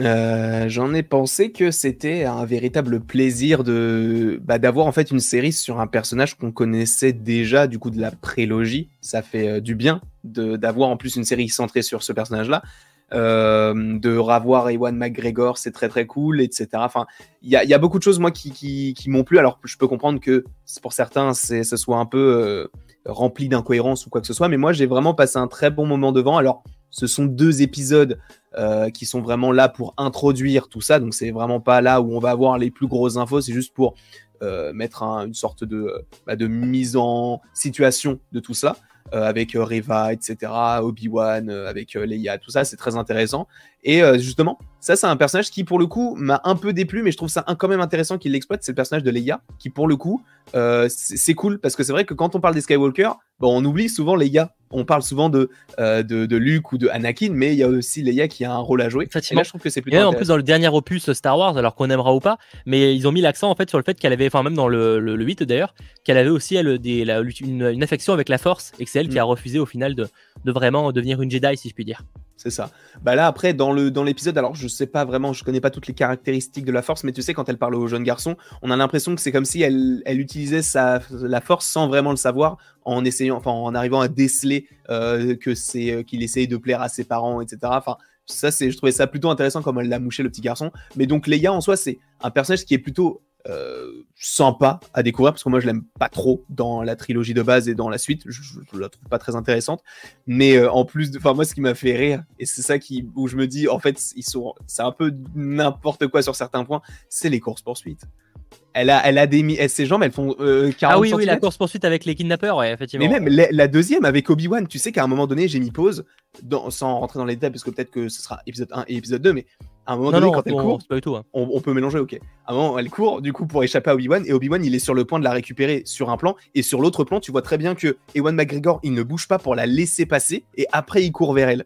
Euh, J'en ai pensé que c'était un véritable plaisir de bah, d'avoir en fait une série sur un personnage qu'on connaissait déjà du coup de la prélogie. Ça fait euh, du bien d'avoir en plus une série centrée sur ce personnage-là. Euh, de revoir Ewan McGregor, c'est très très cool, etc. Enfin, il y a, beaucoup de choses moi qui, m'ont plu. Alors je peux comprendre que pour certains, ce soit un peu rempli d'incohérences ou quoi que ce soit. Mais moi, j'ai vraiment passé un très bon moment devant. Alors, ce sont deux épisodes euh, qui sont vraiment là pour introduire tout ça. Donc, c'est vraiment pas là où on va avoir les plus grosses infos. C'est juste pour euh, mettre une sorte de, bah, de mise en situation de tout ça. Euh, avec Reva, etc., Obi-Wan, avec Leia, tout ça, c'est très intéressant. Et justement, ça, c'est un personnage qui, pour le coup, m'a un peu déplu, mais je trouve ça quand même intéressant qu'il l'exploite. C'est le personnage de Leia, qui, pour le coup, euh, c'est cool parce que c'est vrai que quand on parle des Skywalker, bon, on oublie souvent Leia. On parle souvent de, euh, de, de, Luke ou de Anakin, mais il y a aussi Leia qui a un rôle à jouer. Effectivement. je trouve que c'est plutôt. Et en plus, dans le dernier opus Star Wars, alors qu'on aimera ou pas, mais ils ont mis l'accent en fait sur le fait qu'elle avait, enfin, même dans le, le, 8 d'ailleurs, qu'elle avait aussi elle, des, une, une, affection avec la Force et que c'est elle qui mm. a refusé au final de, de vraiment devenir une Jedi, si je puis dire. C'est ça. Bah là après dans l'épisode, alors je sais pas vraiment, je connais pas toutes les caractéristiques de la force, mais tu sais quand elle parle au jeune garçon, on a l'impression que c'est comme si elle, utilisait sa la force sans vraiment le savoir, en essayant, en arrivant à déceler euh, que c'est euh, qu'il essayait de plaire à ses parents, etc. Enfin ça c'est, je trouvais ça plutôt intéressant comme elle l'a mouché le petit garçon. Mais donc Leia en soi c'est un personnage qui est plutôt euh, sympa à découvrir parce que moi je l'aime pas trop dans la trilogie de base et dans la suite. Je, la trouve pas très intéressante. Mais euh, en plus enfin moi ce qui m'a fait rire et c'est ça qui où je me dis en fait ils sont c'est un peu n'importe quoi sur certains points c'est les courses poursuites elle a, elle a des elle, ses jambes, elles font 40 euh, Ah oui, oui, la course poursuite avec les kidnappeurs, ouais, effectivement. Mais même la, deuxième avec Obi-Wan, tu sais qu'à un moment donné, j'ai mis pause, dans, sans rentrer dans les détails, parce que peut-être que ce sera épisode 1 et épisode 2, mais À un moment Non, donné, non, quand elle court, pas du tout. hein. on, on peut mélanger, ok. À un moment, elle court, du coup, pour échapper à Obi-Wan, et Obi-Wan, il est sur le point de la récupérer sur un plan, et sur l'autre plan, tu vois très bien que Ewan McGregor, il ne bouge pas pour la laisser passer, et après, il court vers elle.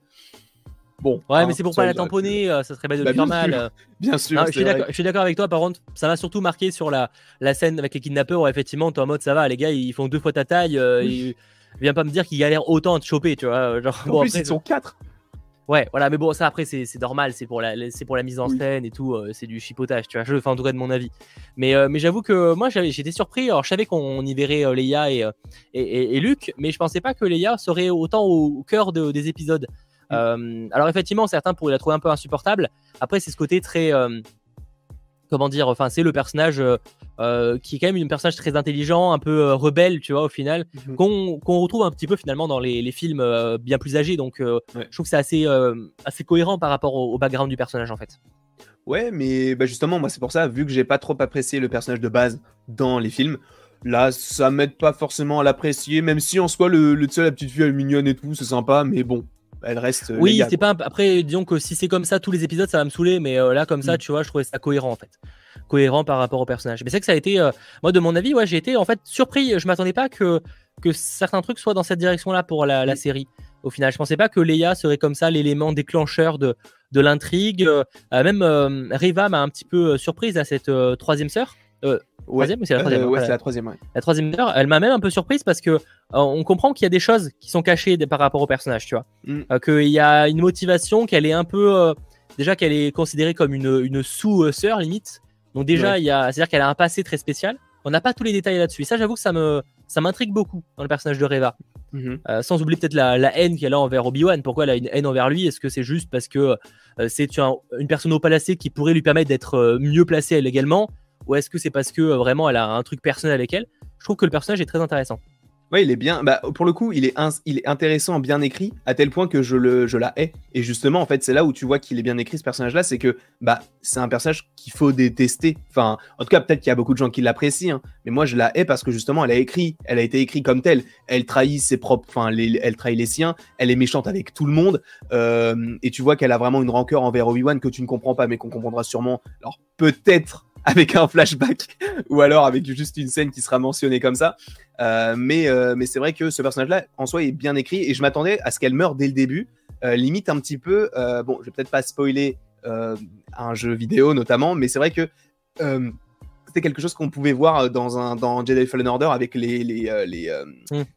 Bon. Ouais, hein, mais c'est pour ça, pas la tamponner, euh, ça serait bête de Bah, faire bien mal. sûr. Bien sûr. Non, je suis d'accord- avec toi, par contre, ça m'a surtout marqué sur la, la scène avec les kidnappeurs où effectivement, t'es en mode ça va, les gars, ils font deux fois ta taille, euh, ils- viens pas me dire qu'ils galèrent autant à te choper, tu vois. Genre, En bon, plus, après, ils sont quatre. Ouais, voilà, mais bon, ça après, c'est normal, c'est pour, la, c'est pour la mise en scène et tout, euh, c'est du chipotage, tu vois, je, enfin, en tout cas de mon avis. Mais, euh, mais j'avoue que moi, j'étais surpris, alors je savais qu'on y verrait euh, Leia et, euh, et, et- et Luke, mais je pensais pas que Leia serait autant au, au cœur de- des épisodes. Mm. Alors effectivement, certains pourraient la trouver un peu insupportable, après, c'est ce côté très. Comment dire, enfin, c'est le personnage euh, euh, qui est quand même un personnage très intelligent, un peu euh, rebelle, tu vois, au final Mhm. qu'on retrouve un petit peu finalement dans les, les films euh, bien plus âgés. Donc, Ouais. je trouve que c'est assez, assez cohérent par rapport au, au background du personnage en fait. Ouais, mais bah, justement, moi, c'est pour ça, vu que j'ai pas trop apprécié le personnage de base dans les films, là, ça m'aide pas forcément à l'apprécier, même si en soi, le, le la petite fille, elle est mignonne et tout, c'est sympa, mais bon, elle reste. euh, oui, quoi. pas. Après, disons que si c'est comme ça tous les épisodes, ça va me saouler. Mais euh, là, comme ça, Mm. tu vois, je trouvais ça cohérent en fait. Cohérent par rapport au personnage. Mais c'est que ça a été. euh, moi, de mon avis, ouais, j'ai été en fait surpris. Je m'attendais pas que, que certains trucs soient dans cette direction-là pour la, la Mm. série. Au final, je pensais pas que Leia serait comme ça l'élément déclencheur de, de l'intrigue. Euh, même Riva m'a un petit peu surprise à cette troisième sœur. Ouais, Troisième ou c'est la troisième Euh, hein, ouais, c'est la- troisième, ouais. la troisième heure, elle m'a même un peu surprise parce que euh, on comprend qu'il y a des choses qui sont cachées par rapport au personnage, tu vois. Mm. Euh, qu'il y a une motivation, qu'elle est un peu. euh, déjà qu'elle est considérée comme une, une sous-sœur, limite. Donc, déjà, Ouais. il y a, c'est-à-dire qu'elle a un passé très spécial. On n'a pas tous les détails là-dessus. Et ça, j'avoue que ça me ça m'intrigue beaucoup dans le personnage de Reva. Mhm. Euh, sans oublier peut-être la, la haine qu'elle a envers Obi-Wan. Pourquoi elle a une haine envers lui? Est-ce que c'est juste parce que euh, c'est un- une personne au palacé qui pourrait lui permettre d'être euh, mieux placé elle également? Ou est-ce que c'est parce que euh, vraiment elle a un truc personnel avec elle? Je trouve que le personnage est très intéressant. Ouais, il est bien. Bah, pour le coup, il est, il est intéressant, bien écrit, à tel point que je, le, je la hais. Et justement, en fait, c'est là où tu vois qu'il est bien écrit ce personnage-là, c'est que bah, c'est un personnage qu'il faut détester. Enfin, en tout cas, peut-être qu'il y a beaucoup de gens qui l'apprécient, hein, mais moi, je la hais parce que justement, elle a écrit, elle a été écrite comme telle. Elle trahit ses propres, enfin, elle trahit les siens. Elle est méchante avec tout le monde. euh, et tu vois qu'elle a vraiment une rancœur envers Obi-Wan que tu ne comprends pas, mais qu'on comprendra sûrement. Alors, peut-être avec un flashback ou alors avec juste une scène qui sera mentionnée comme ça. Euh, mais euh, mais c'est vrai que ce personnage-là, en soi, est bien écrit et je m'attendais à ce qu'elle meure dès le début. Euh, limite un petit peu, bon, je vais peut-être pas spoiler un jeu vidéo notamment, mais c'est vrai que c'était quelque chose qu'on pouvait voir dans, un, dans Jedi Fallen Order avec les, les, euh, les,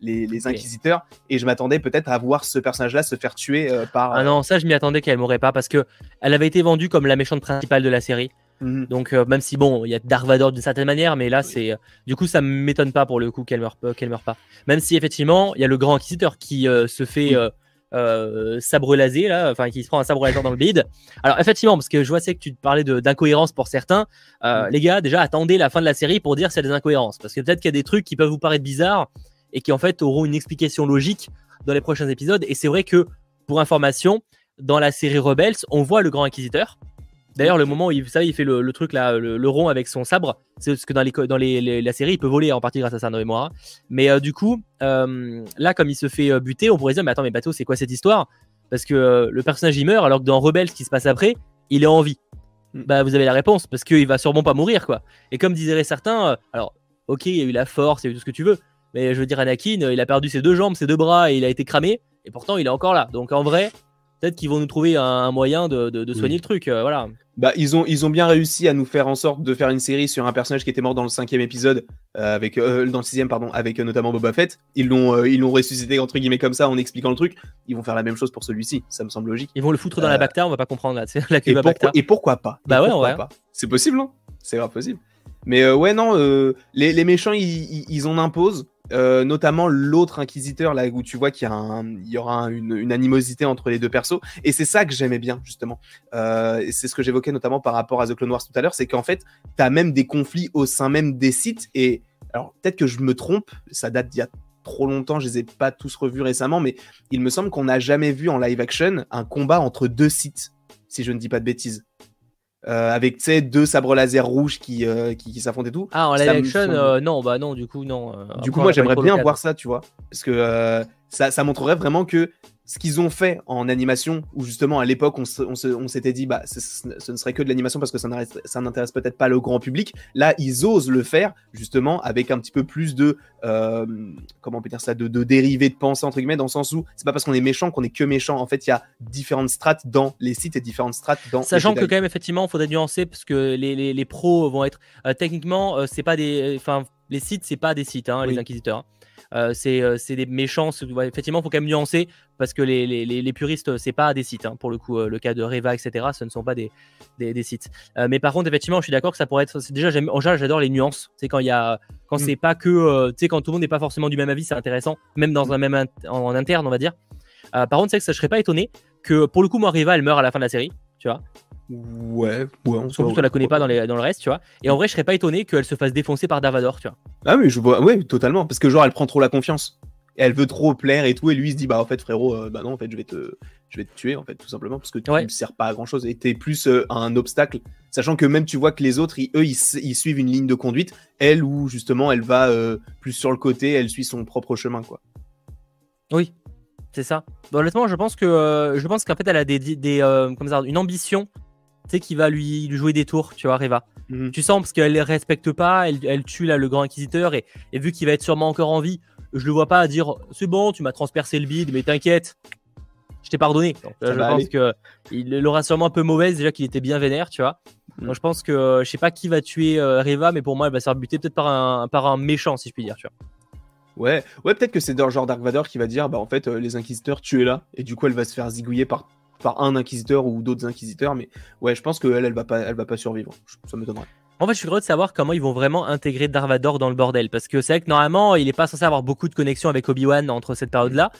les, les inquisiteurs et je m'attendais peut-être à voir ce personnage-là se faire tuer par. Ah non, ça je m'y attendais qu'elle mourrait pas parce que elle avait été vendue comme la méchante principale de la série. Mhm. Donc euh, même si bon, il y a Dark Vador d'une certaine manière, mais là c'est euh, du coup ça m'étonne pas pour le coup qu'elle meure, pas- qu'elle meure pas. Même si effectivement il y a le grand inquisiteur qui euh, se fait Oui. euh, euh, sabre laser là, enfin qui se prend un sabre laser dans le bide. Alors effectivement, parce que je vois c'est que tu parlais de- d'incohérence pour certains, euh, Mm. les gars déjà attendez la fin de la série pour dire s'il y a des incohérences, parce que peut-être qu'il y a des trucs qui peuvent vous paraître bizarres et qui en fait auront une explication logique dans les prochains épisodes. Et c'est vrai que pour information, dans la série Rebels, on voit le grand inquisiteur. D'ailleurs, le moment où il, vous savez, il fait le, le truc là, le, le rond avec son sabre, c'est parce que dans, les, dans les, les- la série, il peut voler en partie grâce à ça, de mémoire. Mais euh, du coup, euh, là, comme il se fait euh, buter, on pourrait se dire, mais attends, mais bateau, c'est quoi cette histoire? Parce que euh, le personnage il meurt, alors que dans Rebels, ce qui se passe après, il est en vie. Mm. Bah, vous avez la réponse, parce qu'il va sûrement pas mourir, quoi. Et comme diraient certains, alors, ok, il y a eu la force, il y a eu tout ce que tu veux, mais je veux dire, Anakin, il a perdu ses deux jambes, ses deux bras, et il a été cramé, et pourtant, il est encore là. Donc en vrai, peut-être qu'ils vont nous trouver un, un moyen de, de- de soigner Oui. le truc, euh, voilà. Bah, ils ont, ils ont bien réussi à nous faire en sorte de faire une série sur un personnage qui était mort dans le cinquième épisode, euh, avec, euh, dans le sixième, pardon, avec notamment Boba Fett. Ils l'ont, ils l'ont ressuscité entre guillemets comme ça en expliquant le truc. Ils vont faire la même chose pour celui-ci, ça me semble logique. Ils vont le foutre dans la Bacta, on va pas comprendre là, la Et, pourquoi, Bacta. et pourquoi pas? Et Bah ouais, pourquoi ouais. pas? C'est possible, hein? C'est grave possible. Mais euh, ouais, non, euh, les, méchants, ils, ils, en imposent. euh, notamment l'autre inquisiteur, là où tu vois qu'il y, a un- il y aura un- une, animosité entre les deux persos. Et c'est ça que j'aimais bien, justement. C'est ce que j'évoquais notamment par rapport à The Clone Wars tout à l'heure, c'est qu'en fait, tu as même des conflits au sein même des sites. Et alors, peut-être que je me trompe, ça date d'il y a trop longtemps, je les ai pas tous revus récemment, mais il me semble qu'on n'a jamais vu en live action un combat entre deux sites, si je ne dis pas de bêtises. Euh, avec, tu sais, deux sabres laser rouges qui, euh, qui, qui s'affrontent et tout. Ah, en live action, euh, non, bah non, du coup, non. euh, Du coup, moi, j'aimerais bien voir ça, tu vois. Parce que euh, ça, ça montrerait vraiment que ce qu'ils ont fait en animation, où justement à l'époque on, s'était dit bah ce, ne serait que de l'animation parce que ça n'intéresse peut-être pas le grand public. Là, ils osent le faire justement avec un petit peu plus de euh, comment on peut dire ça, de, de dérivés de pensée entre guillemets, dans le sens où c'est pas parce qu'on est méchant qu'on est que méchant. En fait, il y a différentes strates dans les sites et différentes strates dans. Sachant que quand même effectivement, il faudrait nuancer parce que les, les, pros vont être euh, techniquement, euh, c'est pas des, enfin les sites, c'est pas des sites, hein, les inquisiteurs. Hein. Euh, euh, c'est des méchants. effectivement, il faut quand même nuancer parce que les, les, les puristes, c'est pas des sites. Hein, pour le coup, euh, le cas de Reva, etc., ce ne sont pas des, des, sites. mais par contre, effectivement, je suis d'accord que ça pourrait être. Déjà, en général, j'adore les nuances. C'est quand il y a, quand mm. c'est pas que, tu sais, quand tout le monde n'est pas forcément du même avis, c'est intéressant, même dans un même en, interne, on va dire. par contre, c'est que ça, je serais pas étonné que, pour le coup, moi, Reva, elle meurt à la fin de la série, tu vois. Ouais, ouais. On Surtout la connaît pas dans, les, dans, le reste, tu vois. Et en vrai, je serais pas étonné qu'elle se fasse défoncer par Davador, tu vois. Ah oui, je vois, ouais, totalement. Parce que genre, elle prend trop la confiance. Et elle veut trop plaire et tout. Et lui, il se dit, bah en fait, frérot, euh, bah non, en fait, je vais te, je vais te tuer, en fait, tout simplement, parce que tu ne sers pas à grand chose. Et t'es plus euh, un obstacle. Sachant que même tu vois que les autres, eux, ils, suivent une ligne de conduite. Elle, où justement, elle va euh, plus sur le côté, elle suit son propre chemin, quoi. Oui, c'est ça. honnêtement, je pense que je pense qu'en fait, elle a des, des comme ça, une ambition tu sais, qui va lui, lui, jouer des tours, tu vois, Reva. Mhm. Tu sens parce qu'elle les respecte pas, elle, elle, tue là le grand inquisiteur et, et vu qu'il va être sûrement encore en vie, je le vois pas dire c'est bon, tu m'as transpercé le bide, mais t'inquiète, je t'ai pardonné. je pense que il aura sûrement un peu mauvaise déjà qu'il était bien vénère, tu vois. Mhm. je pense que je sais pas qui va tuer euh, Reva, mais pour moi, elle va se faire buter peut-être par un, par un méchant, si je puis dire, tu vois. Ouais, ouais, peut-être que c'est genre Dark Vador qui va dire bah en fait euh, les inquisiteurs tu es là et du coup elle va se faire zigouiller par par un inquisiteur ou d'autres inquisiteurs, mais ouais, je pense qu'elle, elle va pas, elle va pas survivre. Ça m'étonnerait. En fait, je suis curieux de savoir comment ils vont vraiment intégrer Darvador dans le bordel, parce que c'est vrai que normalement, il est pas censé avoir beaucoup de connexions avec Obi-Wan entre cette période-là.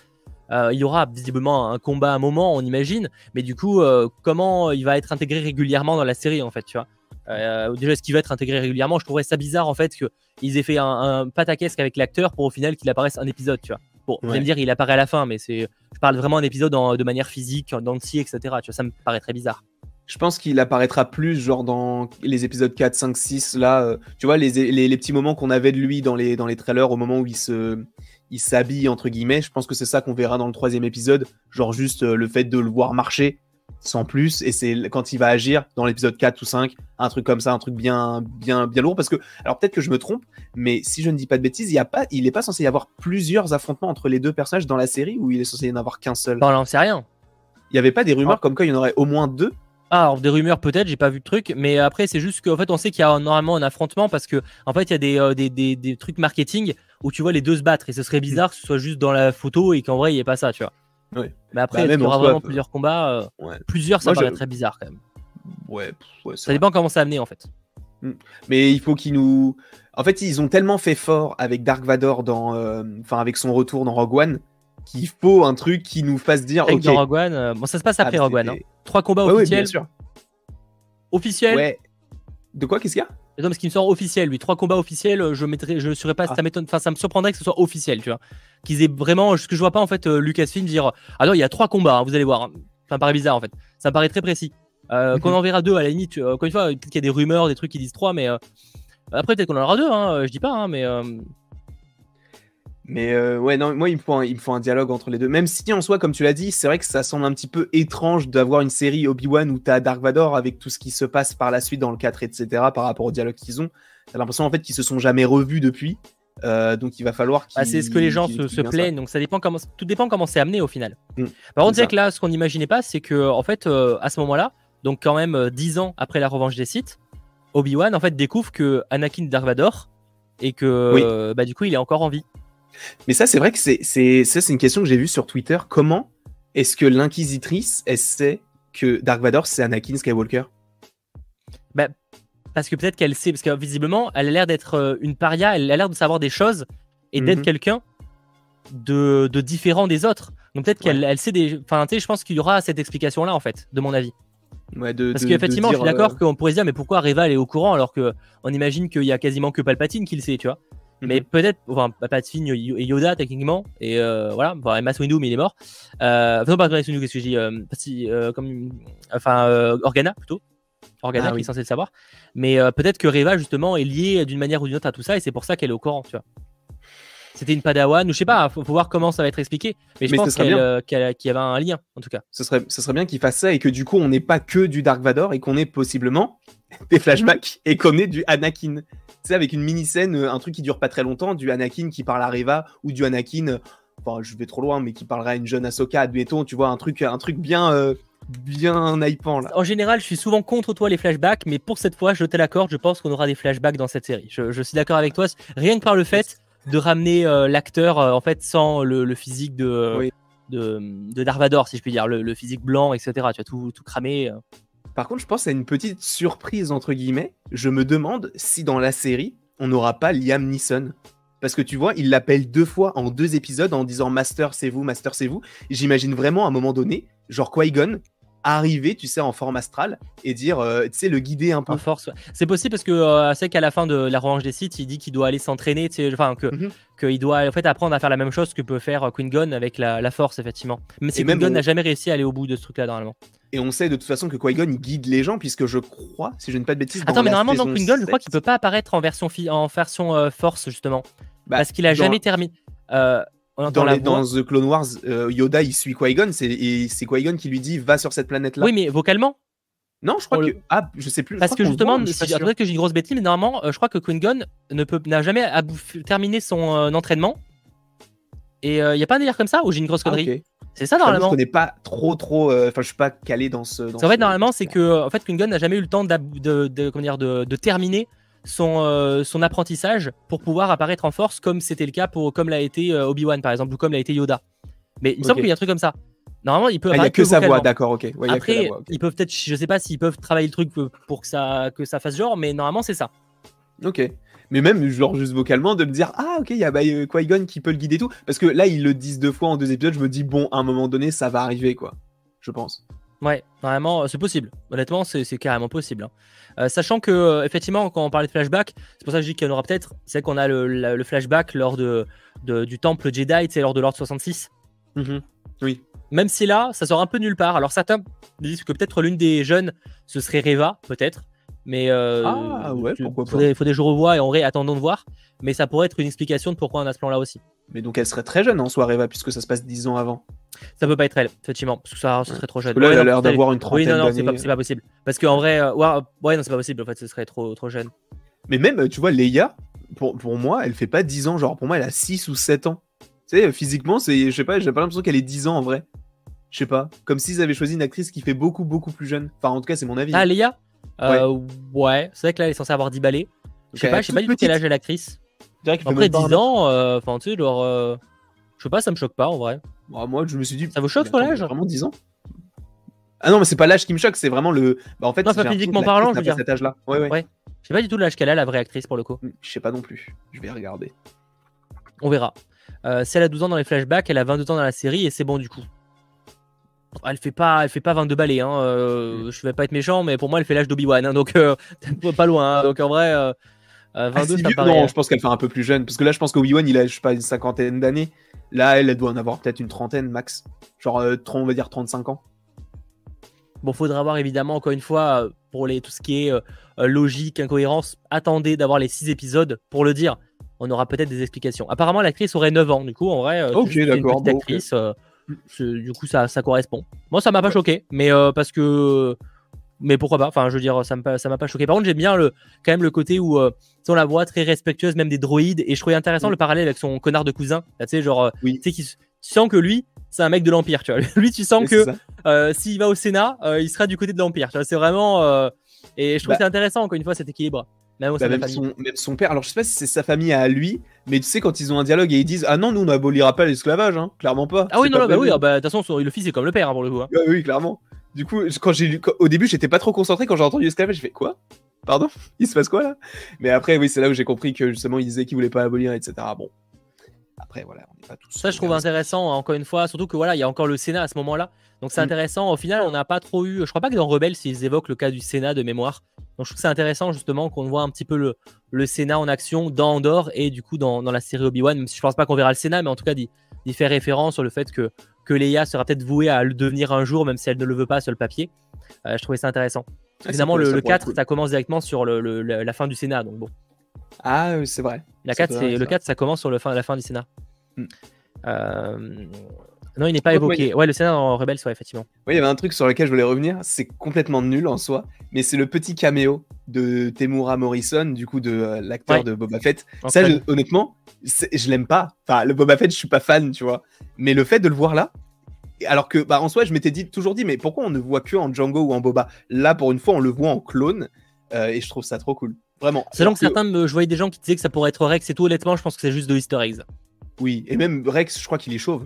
Euh, il y aura visiblement un combat à un moment, on imagine, mais du coup, euh, comment il va être intégré régulièrement dans la série, en fait, tu vois? Euh, Déjà, est-ce qu'il va être intégré régulièrement? Je trouverais ça bizarre, en fait, qu'ils aient fait un, un pataquesque avec l'acteur pour au final qu'il apparaisse un épisode, tu vois. Bon, vous allez me dire, il apparaît à la fin, mais c'est, je parle vraiment d'un épisode de manière physique, dans le etc. Tu vois, ça me paraît très bizarre. Je pense qu'il apparaîtra plus, genre dans les épisodes 4, 5, 6, là, euh, tu vois, les, les, petits moments qu'on avait de lui dans les, dans les trailers au moment où il se, il s'habille, entre guillemets. Je pense que c'est ça qu'on verra dans le troisième épisode. Genre juste euh, le fait de le voir marcher sans plus. Et c'est quand il va agir dans l'épisode 4 ou 5, un truc comme ça, un truc bien, bien, bien lourd. Parce que, alors peut-être que je me trompe, mais si je ne dis pas de bêtises, il n'est pas, il est pas censé y avoir plusieurs affrontements entre les deux personnages dans la série ou il est censé y en avoir qu'un seul? Bah, On n'en sait rien. Il n'y avait pas des rumeurs ah. comme quoi il y en aurait au moins deux ah, alors des rumeurs peut-être, j'ai pas vu de truc, mais après c'est juste qu'en fait on sait qu'il y a normalement un affrontement parce que en fait il y a des, euh, des, des, des, trucs marketing où tu vois les deux se battre et ce serait bizarre que ce soit juste dans la photo et qu'en vrai il n'y ait pas ça, tu vois. Mais après, bah, il y aura vraiment plusieurs combats. Euh, plusieurs, ça paraît très bizarre quand même. Ouais, ça dépend comment ça amené en fait. Hmm. Mais il faut qu'ils nous. En fait, ils ont tellement fait fort avec Dark Vador dans, euh, enfin avec son retour dans Rogue One, qu'il faut un truc qui nous fasse dire. ok. Dans Rogue One, euh, bon, ça se passe après ah, Rogue One. Hein. Trois combats officiels. bien sûr. Officiels. Ouais. De quoi Qu'est-ce qu'il y a? Non, mais ce qui me sort officiel, lui, trois combats officiels, je mettrais, je serais pas, ah. ça m'étonne, enfin, ça me surprendrait que ce soit officiel, tu vois. Qu'ils aient vraiment, ce que je vois pas en fait, euh, Lucasfilm dire, ah non, il y a trois combats, hein, vous allez voir. Ça me paraît bizarre en fait. Ça me paraît très précis. Euh, qu'on en verra deux à la limite. Euh, encore une fois, peut-être qu'il y a des rumeurs, des trucs qui disent trois, mais après peut-être qu'on en aura deux, hein, je dis pas, hein, mais mais euh, ouais, non, moi, il me, faut un, il me faut un dialogue entre les deux. Même si, en soi, comme tu l'as dit, c'est vrai que ça semble un petit peu étrange d'avoir une série Obi-Wan où t'as Dark Vador avec tout ce qui se passe par la suite dans le 4, etc., par rapport au dialogue qu'ils ont. T'as l'impression, en fait, qu'ils se sont jamais revus depuis. Euh, donc, il va falloir qu'ils. Ah, c'est ce que les gens se, plaignent. Donc, ça dépend comment, tout dépend comment c'est amené au final. Mm. Par contre, c'est que là, ce qu'on n'imaginait pas, c'est que, en fait, euh, à ce moment-là, donc quand même 10 ans après la revanche des Sith, Obi-Wan, en fait, découvre que Anakin Dark Vador et que, bah, du coup, il est encore en vie. Mais ça, c'est vrai que c'est, c'est, ça, c'est une question que j'ai vue sur Twitter. Comment est-ce que l'inquisitrice, elle sait que Dark Vador, c'est Anakin Skywalker? Bah, Parce que peut-être qu'elle sait, parce que visiblement, elle a l'air d'être euh, une paria, elle a l'air de savoir des choses et d'être mhm. quelqu'un de, de, différent des autres. Donc peut-être qu'elle elle sait des. Enfin, tu sais, je pense qu'il y aura cette explication-là, en fait, de mon avis. Ouais, de, Parce qu'effectivement, je suis d'accord euh, qu'on pourrait se dire, mais pourquoi Reva est au courant alors qu'on imagine qu'il y a quasiment que Palpatine qui le sait, tu vois? Mais mhm. peut-être, enfin, pas de film et Yoda techniquement, et euh, voilà, enfin, Mace Windu, mais il est mort. Euh, enfin, pas Mace Windu, qu'est-ce que dis euh, euh, comme, Enfin, Organa plutôt. Organa ah qui est censé le savoir. Mais peut-être que Reva, justement, est liée d'une manière ou d'une autre à tout ça, et c'est pour ça qu'elle est au courant, tu vois. c'était une padawan ou je sais pas, faut, faut voir comment ça va être expliqué. Mais je Mais pense qu'il y avait un lien en tout cas. Ce serait, ce serait bien qu'il fasse ça et que du coup, on n'ait pas que du Dark Vador et qu'on ait possiblement des flashbacks et qu'on ait du Anakin. Tu sais, avec une mini-scène, euh, un truc qui dure pas très longtemps, du Anakin qui parle à Reva ou du Anakin, euh, enfin, je vais trop loin, mais qui parlera à une jeune Ahsoka, admettons, tu vois, un truc, un truc bien, euh, bien hypant là. En général, je suis souvent contre toi les flashbacks, mais pour cette fois, je te l'accorde, je pense qu'on aura des flashbacks dans cette série. Je, je suis d'accord avec toi, rien que par le fait de ramener euh, l'acteur euh, en fait sans le, le physique de, Oui. de, Vader, si je puis dire, le, le physique blanc, etc. Tu as tout, tout cramé. Par contre, je pense à une petite surprise, entre guillemets. Je me demande si dans la série, on n'aura pas Liam Neeson. Parce que tu vois, il l'appelle deux fois en deux épisodes en disant Master, c'est vous, Master, c'est vous. J'imagine vraiment à un moment donné, genre Qui-Gon, arriver, tu sais, en forme astrale et dire, euh, tu sais, le guider un peu. En force. ouais. C'est possible parce que euh, c'est qu'à la fin de la revanche des sites, il dit qu'il doit aller s'entraîner, tu sais, enfin que Mhm. qu'il doit en fait apprendre à faire la même chose que peut faire euh, Queen Gon avec la, la force effectivement. Mais si Et même Queen Gon on- n'a jamais réussi à aller au bout de ce truc-là normalement. Et on sait de toute façon que Qui-Gon, guide les gens, puisque je crois, si je ne dis pas de bêtises, Attends, mais normalement dans saison Queen Gon, je crois 7, qu'il peut pas apparaître en version en version euh, force justement bah, parce qu'il a dans- jamais terminé. Euh, on entend Dans, les- dans The Clone Wars, euh, Yoda, il suit Qui-Gon, c'est- et c'est Qui-Gon qui lui dit, va sur cette planète-là. Oui, mais vocalement, Non, je crois On que. le- Ah, je sais plus. parce que qu'on le justement, voit, si- peut-être que j'ai une grosse bêtise, mais normalement, euh, je crois que Queen Gon ne peut n'a jamais terminé son euh, entraînement. Et il y a pas un délire comme ça ou j'ai une grosse Ah, connerie? C'est ça J'avoue, Je normalement. connais pas trop, trop. euh, Enfin, je suis pas calé dans ce. dans Parce qu'en fait, normalement, c'est ce- que en fait, Queen Gon n'a jamais eu le temps d'ab- de, de- comment dire, de, de terminer son, euh, son apprentissage pour pouvoir apparaître en force, comme c'était le cas pour comme l'a été euh, Obi-Wan par exemple, ou comme l'a été Yoda. Mais il me semble qu'il y a un truc comme ça. Normalement, il peut Ah, il y a que sa voix, d'accord, ok. Ouais, il Après, voix, ils peuvent peut-être, je sais pas s'ils peuvent travailler le truc pour que ça, que ça fasse genre, mais normalement, c'est ça. Ok. Mais même, genre, juste vocalement, de me dire, ah, ok, il y a bah, euh, Qui-Gon qui peut le guider et tout. Parce que là, ils le disent deux fois en deux épisodes, je me dis, bon, à un moment donné, ça va arriver, quoi. Je pense. Ouais, vraiment, euh, c'est possible. Honnêtement, c'est carrément possible. hein. Euh, sachant que, euh, effectivement, quand on parlait de flashback, c'est pour ça que je dis qu'il y en aura peut-être. C'est qu'on a le, la- le flashback lors de, de- du temple Jedi, c'est lors de l'ordre 66. Oui. Même si là, ça sort un peu nulle part. Alors certains disent que peut-être l'une des jeunes, ce serait Reva, peut-être. Mais euh, Ah, ouais, tu- pourquoi pas. faudrait, faudrait que je revoie et en vrai, attendons de voir. Mais ça pourrait être une explication de pourquoi on a ce plan-là aussi. Mais donc, elle serait très jeune en soi, Reva, puisque ça se passe dix ans avant. Ça peut pas être elle, effectivement, parce que ça, serait trop jeune. Là, Ouais, elle a l'air d'avoir une Oui, trentaine non, non, c'est pas, possible. Parce qu'en vrai, euh, ouais, non, c'est pas possible. En fait, ce serait trop, trop jeune. Mais même, tu vois, Leia, pour, pour moi, elle fait pas 10 ans. Genre, pour moi, elle a 6 ou 7 ans. Tu sais, physiquement, c'est, je sais pas, j'ai pas l'impression qu'elle ait 10 ans en vrai. Je sais pas. Comme s'ils avaient choisi une actrice qui fait beaucoup, beaucoup plus jeune. Enfin, en tout cas, c'est mon avis. Ah, Léa Euh, Ouais, c'est vrai que là, elle est censée avoir 10 balais. Je sais pas, je sais pas du tout quel âge est l'actrice. Après même pas 10 un an. ans, euh, enfin, tu sais, genre. euh, Je sais pas, ça me choque pas en vrai. Bah, moi, je me suis dit. Ça vous choque, ton âge Vraiment 10 ans Ah non, mais c'est pas l'âge qui me choque, c'est vraiment le. Bah, en fait, Non, pas physiquement que parlant, je veux pas cet âge-là. Ouais, ouais. Ouais. Je sais pas du tout l'âge qu'elle a, la vraie actrice, pour le coup. Je sais pas non plus. Je vais regarder. On verra. Euh, si elle a 12 ans dans les flashbacks, elle a 22 ans dans la série et c'est bon du coup. Elle fait pas, elle fait pas 22 balais. Hein. euh, Je vais pas être méchant, mais pour moi, elle fait l'âge d'Obi-Wan. hein, donc, euh, pas loin. hein. donc, en vrai, euh, euh, 22, Ah, si ça me vieux paraît. Non, je pense qu'elle fait un peu plus jeune. Parce que là, je pense qu'Obi-Wan, il a, je sais pas, une cinquantaine d'années. Là, elle, elle doit en avoir peut-être une trentaine max. Genre, euh, 30, on va dire 35 ans. Bon, faudra voir évidemment, encore une fois, euh, pour les, tout ce qui est euh, euh, logique, incohérence, attendez d'avoir les 6 épisodes pour le dire. On aura peut-être des explications. Apparemment, l'actrice aurait 9 ans. Du coup, en vrai, euh, Ok, d'accord, bon, actrice. euh, du coup, ça, ça correspond. Moi, ça m'a pas choqué, mais euh, parce que. Mais pourquoi pas Enfin, je veux dire, ça m'a ça m'a pas choqué. Par contre, j'aime bien le, quand même le côté où euh, on la voit très respectueuse, même des droïdes. Et je trouvais intéressant Mm. le parallèle avec son connard de cousin. Tu sais, genre, euh, Oui. tu sais, qui- tu sens que lui, c'est un mec de l'Empire, tu vois. Lui, tu sens Et que euh, s'il va au Sénat, il sera du côté de l'Empire. Tu vois, C'est vraiment. Et je trouve Bah. que c'est intéressant, encore une fois, cet équilibre. Même Bah, de la même, son, même son père, alors je sais pas si c'est sa famille à lui, mais tu sais, quand ils ont un dialogue et ils disent Ah non, nous on n'abolira pas l'esclavage, hein, clairement pas. Ah oui, non, non, bah oui, ah bah, de toute façon, le fils est comme le père hein, pour le coup. hein. Oui, clairement. Du coup, quand j'ai lu, quand- au début, j'étais pas trop concentré quand j'ai entendu esclavage, j'ai fait quoi? Pardon? Il se passe quoi là? Mais après, oui, c'est là où j'ai compris que justement, il disait qu'il voulait pas abolir, etc. Bon. Après, voilà, on n'est pas tous. Ça, je trouve intéressant, hein, encore une fois, surtout que voilà, il y a encore le Sénat à ce moment-là. Donc c'est intéressant. Au final, on n'a pas trop eu. Je crois pas que dans Rebelle, s'ils évoquent le cas du Sénat de mémoire. Donc je trouve que c'est intéressant justement qu'on voit un petit peu le, le Sénat en action dans Andorre et du coup dans, dans la série Obi-Wan. Même si je pense pas qu'on verra le Sénat, mais en tout cas d'y faire référence sur le fait que, que Leia sera peut-être vouée à le devenir un jour, même si elle ne le veut pas sur le papier. Euh, je trouvais ça intéressant. Ah, Évidemment, ça le, pourrait- le ça pourrait 4, être cool. ça commence directement sur le, le- la fin du Sénat. Donc bon. Ah, oui, c'est vrai. La Ça 4, peut c'est arriver, le ça. 4, ça commence sur le fin, la fin du scénar. Hmm. Euh, Non, il n'est pas évoqué. Ouais, le scénar en Rebels, ouais, effectivement. Oui, il y avait un truc sur lequel je voulais revenir. C'est complètement nul en soi, mais c'est le petit caméo de Temura Morrison, du coup de euh, l'acteur Ouais. de Boba Fett. En Ça, je- honnêtement, je l'aime pas. Enfin, le Boba Fett, je suis pas fan, tu vois. Mais le fait de le voir là, alors que, bah, en soi, je m'étais dit, toujours dit, mais pourquoi on ne voit que en Django ou en Boba? Là, pour une fois, on le voit en clone, euh, et je trouve ça trop cool. Vraiment. Selon que certains, me... je voyais des gens qui disaient que ça pourrait être Rex et tout, honnêtement, je pense que c'est juste de Easter eggs. Oui, et même Rex, je crois qu'il est chauve.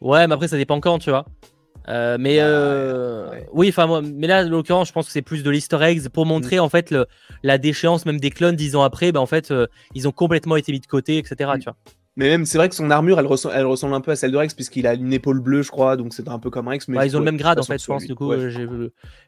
Ouais, mais après, ça dépend quand, tu vois. Euh, mais Bah, euh, ouais. oui, enfin, mais là, en l'occurrence, je pense que c'est plus de l'Easter eggs pour montrer en fait le- la déchéance même des clones dix ans après. Bah, en fait, euh, ils ont complètement été mis de côté, etc. Mm. Tu vois. Mais même, c'est vrai que son armure, elle, ressemble, elle ressemble un peu à celle de Rex, puisqu'il a une épaule bleue, je crois, donc c'est un peu comme Rex. Mais Ouais, je ils ont le même grade en fait, je pense. Du coup, Ouais.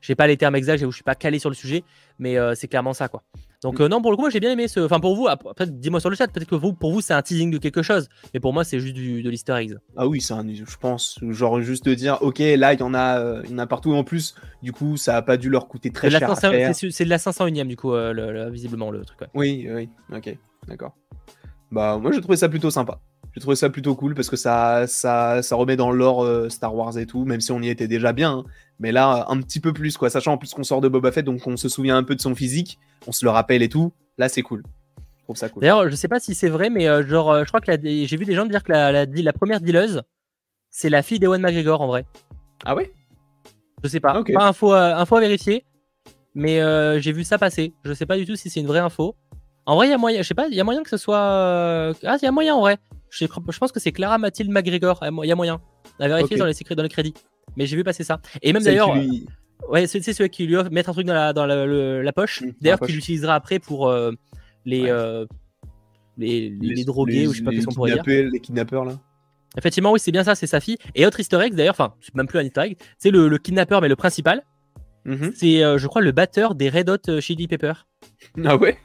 j'ai pas les termes exacts, je suis pas calé sur le sujet, mais c'est clairement ça quoi. Donc Mm. euh, non, pour le coup, moi j'ai bien aimé ce. Enfin pour vous, après, dis-moi sur le chat, peut-être que vous, pour vous, c'est un teasing de quelque chose, mais pour moi, c'est juste du, de l'Easter eggs. Ah oui, c'est un, je pense, genre juste de dire, ok, là, il y en a, euh, il y en a partout en plus. Du coup, ça a pas dû leur coûter très cher la à 500 faire. c'est c'est de la 501ème du coup, euh, le- le- visiblement le truc. ouais. Oui, oui, ok, d'accord. Bah, moi, j'ai trouvé ça plutôt sympa. J'ai trouvé ça plutôt cool parce que ça, ça, ça remet dans l'or euh, Star Wars et tout, même si on y était déjà bien. hein. Mais là, un petit peu plus, quoi. Sachant en plus qu'on sort de Boba Fett, donc on se souvient un peu de son physique, on se le rappelle et tout. Là, c'est cool. Je trouve ça cool. D'ailleurs, je sais pas si c'est vrai, mais euh, genre, euh, je crois que j'ai vu des gens dire que la, la, la première dealeuse, c'est la fille d'Ewan McGregor en vrai. Ah ouais? Je sais pas. Ok. Pas info, info à vérifier. Mais j'ai vu ça passer. Je sais pas du tout si c'est une vraie info. En vrai, il y a moyen. Je sais pas. Il y a moyen que ce soit. Ah, il y a moyen en vrai. Je, pense que c'est Clara Mathilde McGregor. Il y a moyen. À vérifier Ok. dans les secrets, dans les crédits. Mais j'ai vu passer ça. Et même d'ailleurs. lui- Ouais, c'est celui qui lui offre mettre un truc dans la, dans la, le- la poche. D'ailleurs, qu'il utilisera après pour euh, les, Ouais. euh, les, les, les drogués ou je sais pas les qu'est-ce qu'on pourrait dire. Les kidnappeurs, là. Effectivement, oui, c'est bien ça, c'est sa fille. Et autre easter egg, d'ailleurs, enfin, c'est même plus un easter egg, c'est le, le kidnappeur, mais le principal, Mhm. c'est, euh, je crois, le batteur des Red Hot euh, Chili Pepper. Ah ouais?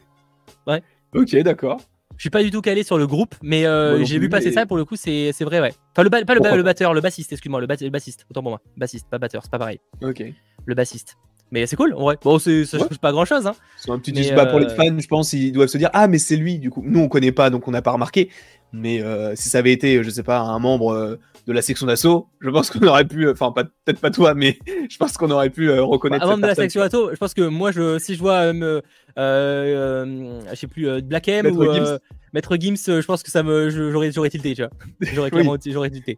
Ouais. Ok, d'accord. Je suis pas du tout calé sur le groupe, mais euh, j'ai vu passer mais- ça, pour le coup, c'est vrai, ouais. Enfin, le pas le, Pourquoi batteur, le bassiste, excuse-moi, le, ba- le bassiste, autant pour moi. Bassiste, pas batteur, c'est pas pareil. Ok. Le bassiste. Mais c'est cool, en vrai. Bon, ça Ouais. change pas grand-chose, hein. C'est un petit Mais, bah, pour les euh, fans, je pense, ils doivent se dire Ah, mais c'est lui, du coup. Nous, on connaît pas, donc on n'a pas remarqué. Mais euh, si ça avait été, je sais pas, un membre euh, de la section d'assaut, je pense qu'on aurait pu, euh, enfin, pas- peut-être pas toi, mais je pense qu'on aurait pu reconnaître Avant cette de la section auto, je pense que moi, je, si je vois, euh, euh, je sais plus, Black M Maître ou Gims. Maître Gims, je pense que ça me, j'aurais, j'aurais tilté, tu vois. J'aurais Oui. j'aurais tilté.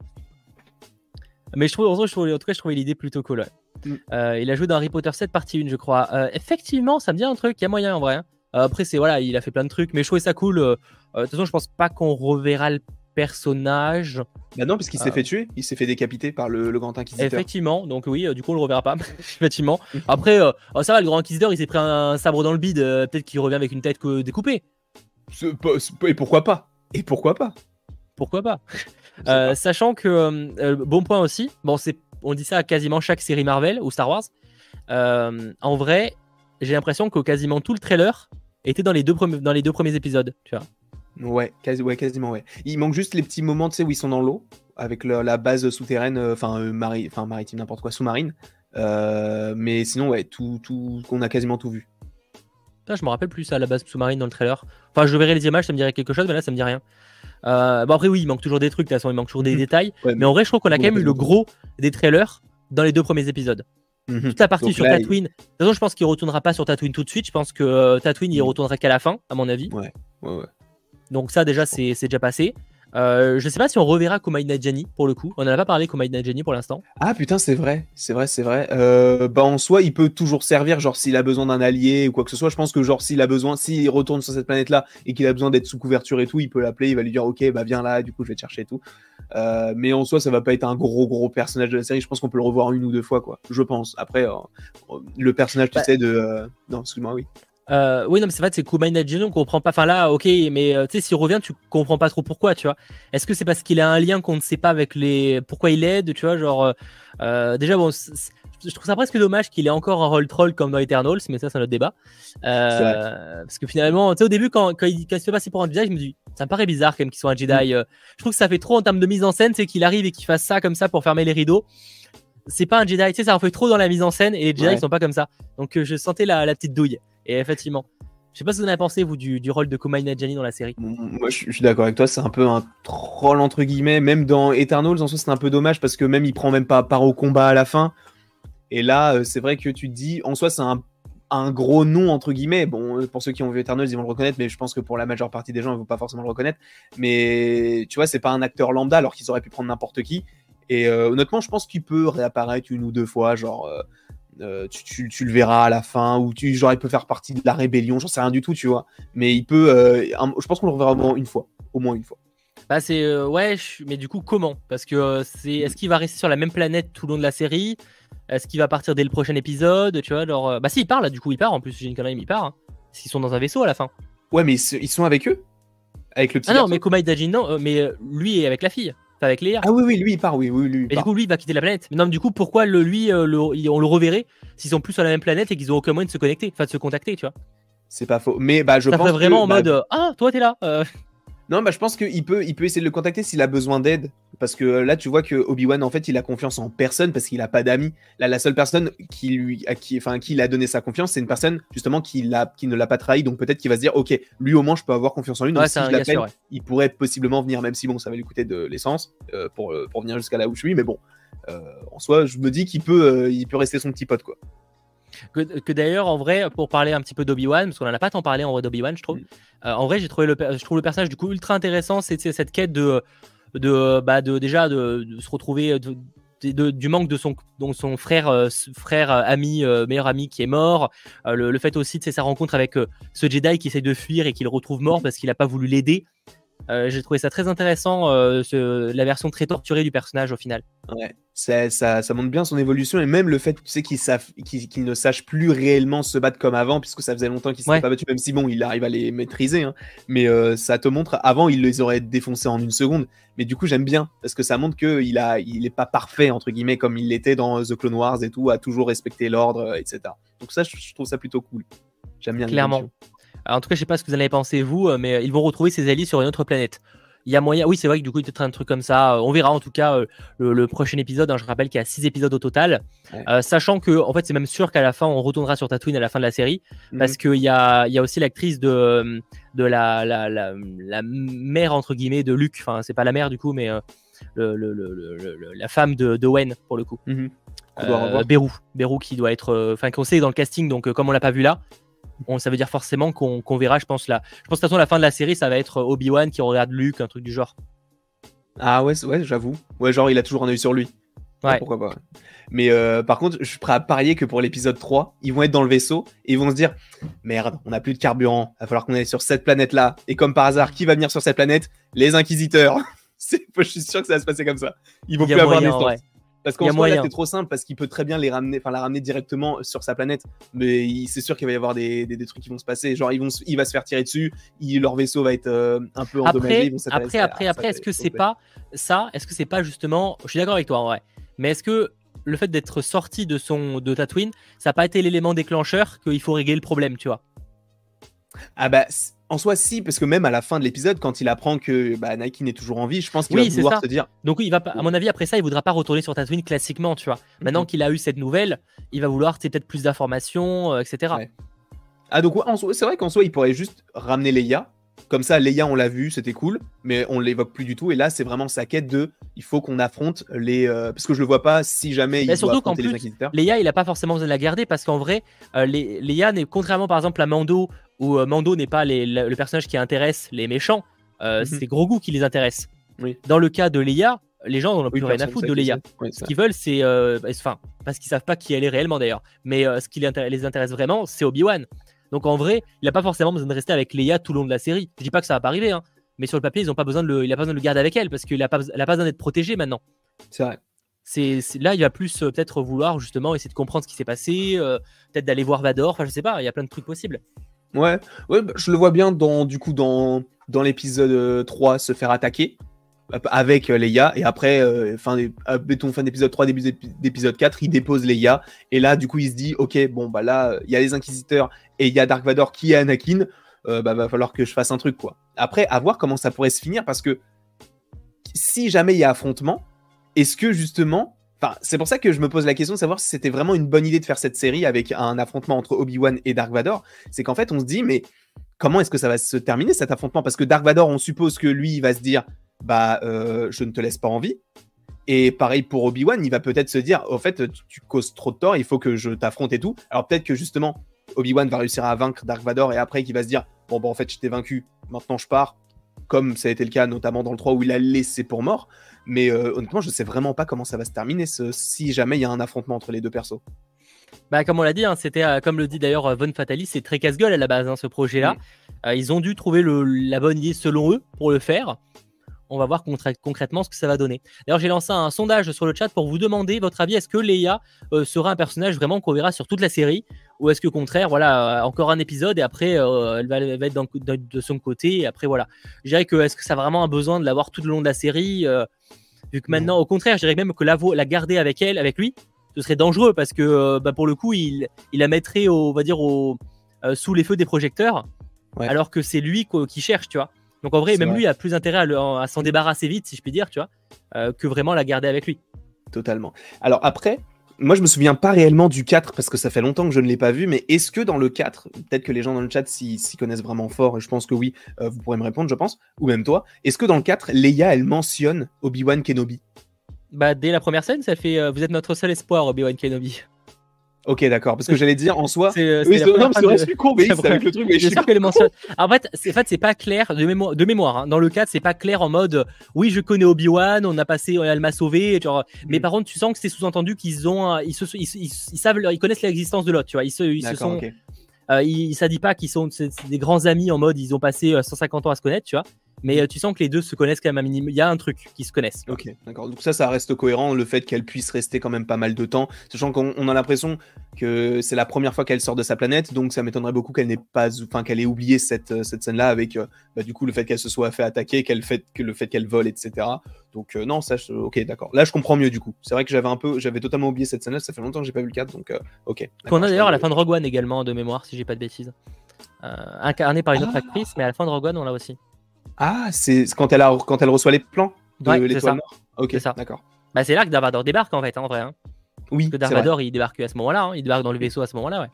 Mais je trouve, en tout cas, je trouvais- en tout cas, je trouvais l'idée plutôt cool. ouais. Mm. Euh, il a joué dans Harry Potter 7 partie 1, je crois. Euh, effectivement, ça me dit un truc, il y a moyen en vrai. hein. Euh, après, c'est voilà, il a fait plein de trucs, mais je trouvais ça cool. Euh, euh, De toute façon, je pense pas qu'on reverra le personnage. Bah non, parce qu'il s'est Ah. fait tuer, il s'est fait décapiter par le, le grand inquisiteur. Effectivement, donc oui, euh, du coup on le reverra pas. Effectivement. Après, euh, oh, ça va, le grand inquisiteur, il s'est pris un sabre dans le bide. euh, Peut-être qu'il revient avec une tête que- découpée. Et pourquoi pas? Et pourquoi pas? Pourquoi pas? Euh. Sachant que euh, euh, bon point aussi. Bon, c'est on dit ça à quasiment chaque série Marvel ou Star Wars. Euh, en vrai, j'ai l'impression que quasiment tout le trailer était dans les deux premiers dans les deux premiers épisodes. Tu vois. Ouais, quasi- ouais, quasiment, ouais. Il manque juste les petits moments, tu sais, où ils sont dans l'eau, avec le- la base souterraine, euh, enfin, euh, mari- maritime, n'importe quoi, sous-marine. Euh, mais sinon, ouais, tout, tout, on a quasiment tout vu. Putain, je me rappelle plus ça à la base sous-marine dans le trailer. Enfin, je verrai les images, ça me dirait quelque chose, mais là, ça me dit rien. Euh, bon, après, oui, il manque toujours des trucs, de toute façon, il manque toujours des détails. Ouais, Mais en vrai, je trouve qu'on a quand même eu le gros des trailers dans les deux premiers épisodes. Mhm. Toute la partie Donc sur là, Tatooine. De toute façon, je pense qu'il retournera pas sur Tatooine tout de suite. Je pense que euh, Tatooine, il Mhm. retournera qu'à la fin, à mon avis. Ouais, ouais. Donc, ça, déjà, c'est c'est déjà passé. Euh, je sais pas si on reverra Kumail Nanjiani pour le coup. On en a pas parlé Kumail Nanjiani pour l'instant. Ah putain, c'est vrai, c'est vrai, c'est vrai. Euh, bah en soi, il peut toujours servir, genre s'il a besoin d'un allié ou quoi que ce soit. Je pense que genre s'il a besoin, s'il retourne sur cette planète-là et qu'il a besoin d'être sous couverture et tout, il peut l'appeler, il va lui dire ok, bah viens là, du coup je vais te chercher et tout. Euh, mais en soi, ça va pas être un gros gros personnage de la série. Je pense qu'on peut le revoir une ou deux fois, quoi. Je pense. Après, le personnage, tu Bah- sais, de non, excuse-moi, oui. Euh, oui, non, mais c'est vrai, c'est Kumail Nanjiani, on comprend pas. Enfin là, ok, mais euh, tu sais, s'il revient, tu comprends pas trop pourquoi, tu vois. Est-ce que c'est parce qu'il a un lien qu'on ne sait pas avec les. Pourquoi il aide, tu vois, genre. euh, déjà, bon, c'est- c'est- je trouve ça presque dommage qu'il ait encore un rôle troll comme dans Eternals, mais ça, c'est un autre débat. Euh, parce que finalement, tu sais, au début, quand, quand, il, quand il se fait passer pour un Jedi, je me dis, ça me paraît bizarre quand même qu'il soit un Jedi. euh. je trouve que ça fait trop en termes de mise en scène, c'est qu'il arrive et qu'il fasse ça comme ça pour fermer les rideaux. C'est pas un Jedi, tu sais, ça en fait trop dans la mise en scène et les Jedi Ouais. ils sont pas comme ça. Donc euh, je sentais la, la petite douille. Et effectivement, Je sais pas ce que vous en avez pensé, vous, du, rôle de Kumail Nanjiani dans la série. Moi, je, suis d'accord avec toi, c'est un peu un troll, entre guillemets. Même dans Eternals, en soi, c'est un peu dommage parce que même il prend même pas part au combat à la fin. Et là, euh, c'est vrai que tu te dis, en soi, c'est un, gros nom, entre guillemets. Bon, pour ceux qui ont vu Eternals, ils vont le reconnaître, mais je pense que pour la majeure partie des gens, ils vont pas forcément le reconnaître. Mais tu vois, c'est pas un acteur lambda, alors qu'ils auraient pu prendre n'importe qui. Et euh, honnêtement, je pense qu'il peut réapparaître une ou deux fois, genre. Euh, euh, tu, tu, le verras à la fin, ou tu, genre il peut faire partie de la rébellion, j'en sais rien du tout, tu vois. Mais il peut, euh, je pense qu'on le reverra au moins une fois, au moins une fois. Bah c'est euh, ouais, mais du coup comment? Parce que c'est, est-ce qu'il va rester sur la même planète tout le long de la série? Est-ce qu'il va partir dès le prochain épisode Tu vois, alors bah si il part là, du coup il part. En plus j'ai une connerie, il part. Hein. Parce qu'ils sont dans un vaisseau à la fin. Ouais, mais ils sont avec eux, avec le petit. Ah non, mais Komai Dajin non, mais lui est avec la fille avec Léa. Ah oui, oui, lui il part, oui, oui, lui. Et du coup, lui il va quitter la planète. Mais non, du coup, pourquoi le, lui, euh, le, on le reverrait s'ils sont plus sur la même planète et qu'ils ont aucun moyen de se connecter, enfin de se contacter, tu vois? C'est pas faux. Mais bah, je ça pense. vraiment en bah, mode Ah, toi t'es là euh. Non, bah, je pense qu'il peut, il peut essayer de le contacter s'il a besoin d'aide. Parce que euh, là, tu vois que Obi-Wan, en fait, il a confiance en personne parce qu'il a pas d'amis. Là, la seule personne qui lui, à qui, enfin, qui il a donné sa confiance, c'est une personne, justement, qui, l'a, qui ne l'a pas trahi. Donc peut-être qu'il va se dire, OK, lui, au moins, je peux avoir confiance en lui. Donc si je l'appelle, il pourrait possiblement venir, même si, bon, ça va lui coûter de l'essence euh, pour, euh, pour venir jusqu'à là où je suis. Mais bon, en soi, je me dis qu'il peut, il peut rester son petit pote, quoi. Que, d'ailleurs, en vrai, pour parler un petit peu d'Obi-Wan, parce qu'on en a pas tant parlé en vrai d'Obi-Wan, je trouve. Mm. Euh, en vrai, j'ai trouvé le, je trouve le personnage du coup ultra intéressant. C'est cette quête de, de, bah, de déjà de, se retrouver. du manque de son, donc son frère, euh, frère euh, ami, meilleur ami qui est mort. Le, fait aussi de sa rencontre avec ce Jedi qui essaie de fuir et qu'il retrouve mort parce qu'il n'a pas voulu l'aider. J'ai trouvé ça très intéressant, la version très torturée du personnage au final. Ouais, ça, ça, ça, montre bien son évolution et même le fait tu sais, qu ne sache plus réellement se battre comme avant, puisque ça faisait longtemps qu'il s'était pas battu, même si bon, il arrive à les maîtriser. Hein. Mais euh, ça te montre, avant, il les aurait défoncés en une seconde. Mais du coup, j'aime bien, parce que ça montre qu'il n'est il pas parfait, entre guillemets, comme il l'était dans The Clone Wars et tout, à toujours respecter l'ordre, euh, etc. Donc ça, je, trouve ça plutôt cool. J'aime bien. Clairement. en tout cas, je sais pas ce que vous en avez pensé, vous, euh, mais ils vont retrouver ses alliés sur une autre planète il y a moyen. Oui, c'est vrai que du coup, il peut être un truc comme ça. On verra en tout cas euh, le, prochain épisode. Hein, je rappelle qu'il y a 6 épisodes au total. Euh, sachant que, en fait, c'est même sûr qu'à la fin, on retournera sur Tatooine à la fin de la série. Mhm. Parce qu'il y a, y a aussi l'actrice de, de la, la, la, mère, entre guillemets, de Luke. Enfin, c'est pas la mère du coup, mais euh, le, la femme de, de Wen, pour le coup. Mm -hmm. qui doit être. Enfin, qu'on sait dans le casting. Donc, comme on l'a pas vu là, ça veut dire forcément qu'on verra, je pense, là. Je pense de toute façon, la fin de la série, ça va être Obi-Wan qui regarde Luke, un truc du genre. Ah ouais, ouais j'avoue. Ouais, genre, il a toujours un œil sur lui. Ouais. Pourquoi pas. Mais euh, par contre, je suis prêt à parier que pour l'épisode 3, ils vont être dans le vaisseau et ils vont se dire Merde, on n'a plus de carburant, il va falloir qu'on aille sur cette planète-là. Et comme par hasard, qui va venir sur cette planète? Les Inquisiteurs. je suis sûr que ça va se passer comme ça. Ils vont plus avoir d'essence. Parce qu'en soi, c'est trop simple parce qu'il peut très bien les ramener, enfin la ramener directement sur sa planète. Mais c'est sûr qu'il va y avoir des, des, trucs qui vont se passer. Genre, ils vont, il va se faire tirer dessus, leur vaisseau va être euh, un peu endommagé. Après, après, après, est-ce que c'est pas ça? Est-ce que c'est pas justement Je suis d'accord avec toi, en vrai. Mais est-ce que le fait d'être sorti de son de Tatooine, ça n'a pas été l'élément déclencheur qu'il faut régler le problème, tu vois? Ah bah en soi, si, parce que même à la fin de l'épisode, quand il apprend que bah, Nike est toujours en vie, je pense qu'il va vouloir se dire. Donc, il va, à mon avis, après ça, il voudra pas retourner sur Tatooine classiquement, tu vois. Maintenant mhm. qu'il a eu cette nouvelle, il va vouloir peut-être plus d'informations, euh, etc. Ah, donc, c'est vrai qu'en soi, il pourrait juste ramener Leia. Comme ça, Leia, on l'a vu, c'était cool, mais on l'évoque plus du tout. Et là, c'est vraiment sa quête de il faut qu'on affronte les. Euh, parce que je le vois pas si jamais il surtout doit affronter plus, Leia, il a pas forcément besoin de la garder parce qu'en vrai, euh, les, Leia, contrairement par exemple à Mando où euh, Mando n'est pas le personnage qui intéresse les méchants, euh, mhm. c'est Grogu qui les intéresse. Dans le cas de Leia, les gens n'ont plus rien à foutre de Leia. ce qu'ils veulent, c'est. Euh, enfin, parce qu'ils savent pas qui elle est réellement d'ailleurs. Mais ce qui les intéresse, vraiment, c'est Obi-Wan. Donc en vrai, il n'a pas forcément besoin de rester avec Leia tout le long de la série. Je dis pas que ça va pas arriver, hein. mais sur le papier, ils ont pas besoin de le, il a pas besoin de le garder avec elle parce qu'il a pas, a pas besoin d'être protégé maintenant. C'est vrai. C'est, là, il va plus peut-être vouloir justement essayer de comprendre ce qui s'est passé, peut-être d'aller voir Vador. Enfin, je sais pas, il y a plein de trucs possibles. Ouais, ouais bah, je le vois bien dans, du coup, dans, dans l'épisode 3 euh, se faire attaquer euh, avec euh, Leia et après fin, fin d'épisode 3 début d'épisode 4 il dépose Leia et là du coup il se dit ok bon bah là il y a les inquisiteurs et il y a Dark Vador qui est Anakin bah va falloir que je fasse un truc quoi après à voir comment ça pourrait se finir parce que si jamais il y a affrontement est-ce que justement Enfin, c'est pour ça que je me pose la question de savoir si c'était vraiment une bonne idée de faire cette série avec un affrontement entre Obi-Wan et Dark Vador. C'est qu'en fait, on se dit, mais comment est-ce que ça va se terminer cet affrontement? Parce que Dark Vador, on suppose que lui, il va se dire, bah, euh, je ne te laisse pas en vie. Et pareil pour Obi-Wan, il va peut-être se dire, au fait, tu, causes trop de tort, il faut que je t'affronte et tout. Alors peut-être que justement, Obi-Wan va réussir à vaincre Dark Vador et après qu'il va se dire, bon, bah, en fait, je t'ai vaincu, maintenant je pars, comme ça a été le cas notamment dans le 3 où il a laissé pour mort. Mais euh, honnêtement, je sais vraiment pas comment ça va se terminer si jamais il y a un affrontement entre les deux persos. Bah, comme on l'a dit, hein, c'était euh, comme le dit d'ailleurs Von Fatali, c'est très casse-gueule à la base hein, ce projet-là. Ils ont dû trouver la bonne idée selon eux pour le faire on va voir concrètement ce que ça va donner. D'ailleurs, j'ai lancé un sondage sur le chat pour vous demander votre avis. Est-ce que Leia euh, sera un personnage vraiment qu'on verra sur toute la série? Ou est-ce que, au contraire, voilà, euh, encore un épisode et après, euh, elle, va, être de son côté et après, voilà. Je dirais que est-ce que ça a vraiment un besoin de l'avoir tout le long de la série Vu que maintenant, au contraire, je dirais même que la, la garder avec elle, avec lui, ce serait dangereux parce que bah, pour le coup, il, il la mettrait, au, on va dire, au, sous les feux des projecteurs. Alors que c'est lui qui cherche, tu vois. Donc en vrai, même lui a plus intérêt à, s'en débarrasser vite, si je puis dire, tu vois, euh, que vraiment la garder avec lui. Totalement. Alors après, moi je me souviens pas réellement du 4 parce que ça fait longtemps que je ne l'ai pas vu, mais est-ce que dans le 4, peut-être que les gens dans le chat s'y connaissent vraiment fort, et je pense que oui, euh, vous pourrez me répondre, je pense, ou même toi, est-ce que dans le 4, Leia elle mentionne Obi-Wan Kenobi? Bah dès la première scène, ça fait euh, vous êtes notre seul espoir, Obi-Wan Kenobi. Ok, d'accord. Parce que j'allais dire en soi. C'est oui, c'est non, c'est suis con, mais avec le truc. Mais je sûr qu'elle mentionne. En fait, c'est en fait, c'est pas clair de mémoire. De mémoire hein. Dans le cadre, c'est pas clair en mode. Oui, je connais Obi Wan. On a passé. Elle m'a sauvé. Genre. Mais mm. par contre, tu sens que c'est sous-entendu qu'ils ont. Ils, se, ils, savent. Ils connaissent l'existence de l'autre. Tu vois. Ils se, ils se sont. Euh, il, ça dit pas qu'ils sont des grands amis en mode ils ont passé 150 euh, ans à se connaître, tu vois. Mais euh, tu sens que les deux se connaissent quand même un minimum. Il y a un truc qui se connaissent. Ok, d'accord. Donc ça, ça reste cohérent, le fait qu'elle puisse rester quand même pas mal de temps, sachant qu'on a l'impression que c'est la première fois qu'elle sort de sa planète, donc ça m'étonnerait beaucoup qu'elle n'ait pas, enfin qu'elle ait oublié cette, cette scène-là avec, bah, du coup, le fait qu'elle se soit fait attaquer, qu'elle fait que le fait qu'elle vole, etc. Donc non, ça, ok, d'accord. Là, je comprends mieux du coup. C'est vrai que j'avais un peu, j'avais totalement oublié cette scène-là. Ça fait longtemps que j'ai pas vu le 4, donc ok. Qu'on a d'ailleurs à la fin de Rogue One également de mémoire, si j'ai pas de bêtises. Euh, incarné par une autre ah. actrice, mais à la fin de Rogue One, on l'a aussi. Ah, c'est quand elle, a, quand elle reçoit les plans de l'étoile noire Ok, c'est ça. d'accord. Bah, c'est là que Darvador débarque en fait, hein, en vrai. Hein. Oui, Parce que Darvador, il débarque à ce moment-là, hein. il débarque dans le vaisseau à ce moment-là, ouais.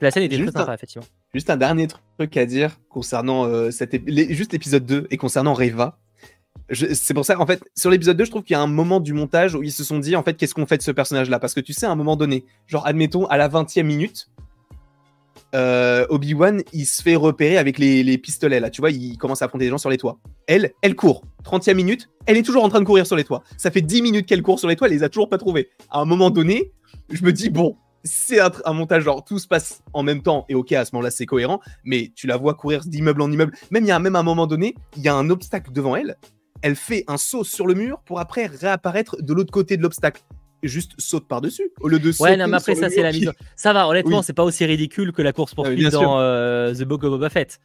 La scène était très sympa, effectivement. Juste un dernier truc à dire concernant euh, cette juste l'épisode 2 et concernant Reva. C'est pour ça, en fait, sur l'épisode 2, je trouve qu'il y a un moment du montage où ils se sont dit, en fait, qu'est-ce qu'on fait de ce personnage-là? Parce que tu sais, à un moment donné, genre, admettons, à la 20 e minute, euh, Obi-Wan, il se fait repérer avec les, pistolets, là, tu vois, il commence à affronter des gens sur les toits. Elle, elle court. 30e minute, elle est toujours en train de courir sur les toits. Ça fait 10 minutes qu'elle court sur les toits, elle les a toujours pas trouvés. À un moment donné, je me dis, bon, c'est un, montage, genre, tout se passe en même temps, et ok, à ce moment-là, c'est cohérent, mais tu la vois courir d'immeuble en immeuble. Même, il y a même un moment donné, il y a un obstacle devant elle, elle fait un saut sur le mur pour après réapparaître de l'autre côté de l'obstacle juste saute par-dessus au lieu de sauter. Ouais, non, mais après, ça, c'est la mise. Ça va, honnêtement, c'est pas aussi ridicule que la course poursuite dans euh, The Book of Boba Fett.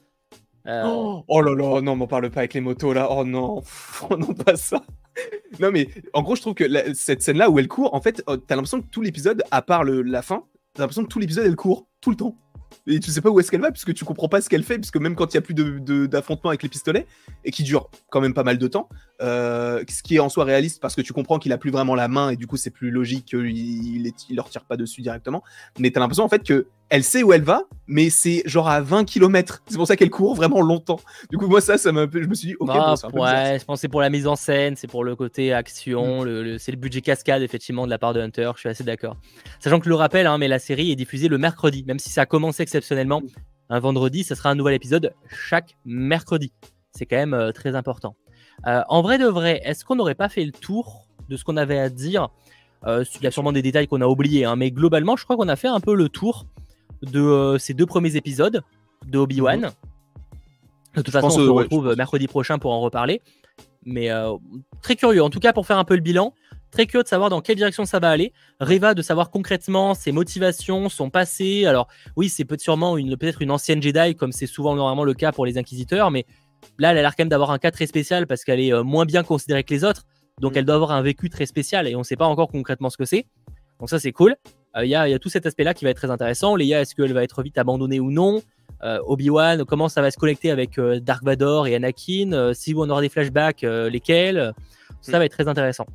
Euh, oh, oh, là là, non, m'en parle pas avec les motos là. Oh non, oh non, pas ça. non, mais en gros, je trouve que cette scène-là où elle court, en fait, oh, t'as l'impression que tout l'épisode, à part le, la fin, t'as l'impression que tout l'épisode, elle court tout le temps et tu sais pas où est-ce qu'elle va puisque tu comprends pas ce qu'elle fait puisque même quand il y a plus d'affrontements de, avec les pistolets et qui dure quand même pas mal de temps euh, ce qui est en soi réaliste parce que tu comprends qu'il a plus vraiment la main et du coup c'est plus logique qu'il il, il, leur tire pas dessus directement mais t'as l'impression en fait que elle sait où elle va, mais c'est genre à 20 km. C'est pour ça qu'elle court vraiment longtemps. Du coup, moi, ça, ça m'a Je me suis dit, ok, bah, Ouais, je pense c'est pour la mise en scène, c'est pour le côté action, mm. c'est le budget cascade, effectivement, de la part de Hunter. Je suis assez d'accord. Sachant que je le rappelle, hein, mais la série est diffusée le mercredi, même si ça a commencé exceptionnellement un vendredi, ça sera un nouvel épisode chaque mercredi. C'est quand même euh, très important. Euh, en vrai de vrai, est-ce qu'on n'aurait pas fait le tour de ce qu'on avait à dire? Euh, Il y a sûrement des détails qu'on a oubliés, hein, mais globalement, je crois qu'on a fait un peu le tour de euh, ces deux premiers épisodes de Obi-Wan. Mhm. De toute façon, on se retrouve mercredi prochain pour en reparler. Mais euh, très curieux, en tout cas pour faire un peu le bilan. Très curieux de savoir dans quelle direction ça va aller. Reva de savoir concrètement ses motivations, son passé. Alors oui, c'est peut-être sûrement une, peut-être une ancienne Jedi, comme c'est souvent normalement le cas pour les Inquisiteurs, mais là, elle a l'air quand même d'avoir un cas très spécial parce qu'elle est euh, moins bien considérée que les autres. Donc mhm. elle doit avoir un vécu très spécial et on ne sait pas encore concrètement ce que c'est. Donc ça, c'est cool. Euh, il y, a, tout cet aspect-là qui va être très intéressant. Leia, est-ce qu'elle va être vite abandonnée ou non? Euh, Obi-Wan, comment ça va se connecter avec euh, Dark Vador et Anakin? Si on aura des flashbacks, lesquels? Ça va être très intéressant.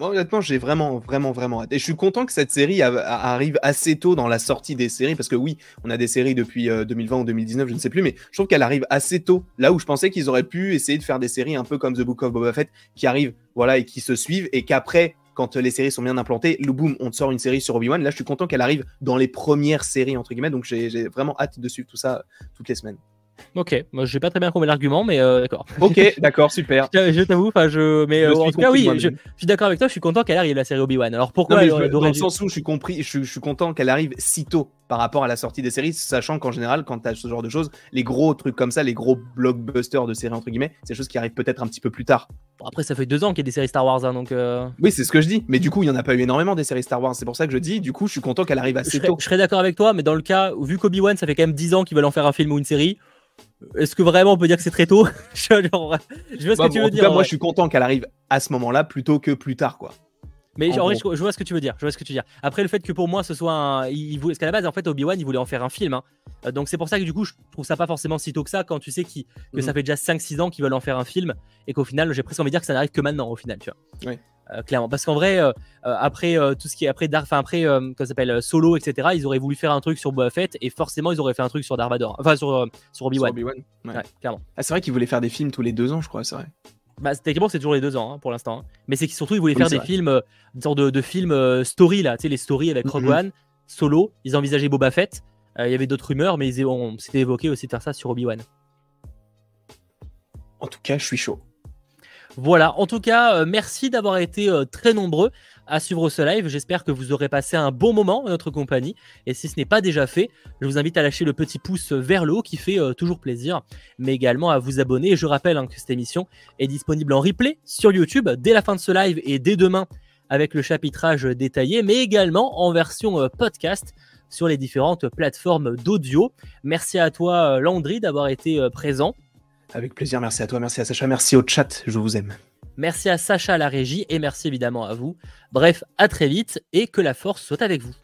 Honnêtement, j'ai vraiment, vraiment, vraiment hâte. Et je suis content que cette série arrive assez tôt dans la sortie des séries, parce que oui, on a des séries depuis 2020 euh, ou 2019, je ne sais plus, mais je trouve qu'elle arrive assez tôt. Là où je pensais qu'ils auraient pu essayer de faire des séries un peu comme The Book of Boba Fett, qui arrivent, voilà, et qui se suivent, et qu'après, quand les séries sont bien implantées, le boom, on te sort une série sur Obi-Wan. Là, je suis content qu'elle arrive dans les premières séries entre guillemets, donc j'ai vraiment hâte de suivre tout ça toutes les semaines. Ok, moi j'ai pas très bien compris l'argument, mais euh, d'accord. Ok, d'accord, super. je, t'avoue, enfin je, mais euh, en tout cas oui, je, suis d'accord avec toi. Je suis content qu'elle arrive la série Obi Wan. Alors pourquoi Dans le sens où je suis compris, je, suis content qu'elle arrive si tôt par rapport à la sortie des séries, sachant qu'en général, quand tu as ce genre de choses, les gros trucs comme ça, les gros blockbusters de séries entre guillemets, c'est des choses qui arrivent peut-être un petit peu plus tard. Bon, après, ça fait deux ans qu'il y a des séries Star Wars, hein, donc. Euh. Oui, c'est ce que je dis. Mais du coup, il y en a pas eu énormément des séries Star Wars. C'est pour ça que je dis. Du coup, je suis content qu'elle arrive assez tôt. Je serais d'accord avec toi, mais dans le cas, vu qu'Obi Wan, ça fait quand même 10 ans qu'ils veulent en faire un film ou une série. Est-ce que vraiment on peut dire que c'est très tôt je, vois ce que bah, tu veux dire. Cas, moi, je suis content qu'elle arrive à ce moment-là plutôt que plus tard, quoi. Mais en, vrai, je, vois ce que tu veux dire. Je vois ce que tu veux dire. Après, le fait que pour moi, ce soit un. Il. Parce qu'à la base, en fait, Obi-Wan, il voulait en faire un film. Hein. Euh, donc, c'est pour ça que du coup, je trouve ça pas forcément si tôt que ça quand tu sais que ça mhm. fait déjà 5-6 ans qu'ils veulent en faire un film et qu'au final, j'ai presque envie de dire que ça n'arrive que maintenant, au final, tu vois. Oui. Euh, clairement. Parce qu'en vrai, euh, euh, après tout ce qui est après Dark, enfin après, comment s'appelle, Solo, etc., ils auraient voulu faire un truc sur Boba Fett et forcément ils auraient fait un truc sur Darvador, enfin sur, sur Obi-Wan. ouais. clairement. Ah, c'est vrai qu'ils voulaient faire des films tous les deux ans, je crois, c'est vrai. Bah, techniquement, c'est toujours les deux ans hein, pour l'instant. Hein. Mais c'est qu'ils surtout ils voulaient faire des films, une sorte de, de films story là, tu sais, les stories avec Rogue. One, Solo. Ils envisageaient Boba Fett. Il y avait d'autres rumeurs, mais ils ont, c'était évoqué aussi de faire ça sur Obi-Wan. En tout cas, je suis chaud. Voilà, en tout cas, euh, merci d'avoir été euh, très nombreux à suivre ce live. J'espère que vous aurez passé un bon moment en notre compagnie. Et si ce n'est pas déjà fait, je vous invite à lâcher le petit pouce vers le haut qui fait euh, toujours plaisir, mais également à vous abonner. je rappelle hein, que cette émission est disponible en replay sur YouTube dès la fin de ce live et dès demain avec le chapitrage détaillé, mais également en version podcast sur les différentes plateformes d'audio. Merci à toi, Landry, d'avoir été présent. Avec plaisir, merci à toi, merci à Sacha, merci au chat, je vous aime. Merci à Sacha à la régie et merci évidemment à vous. Bref, à très vite et que la force soit avec vous.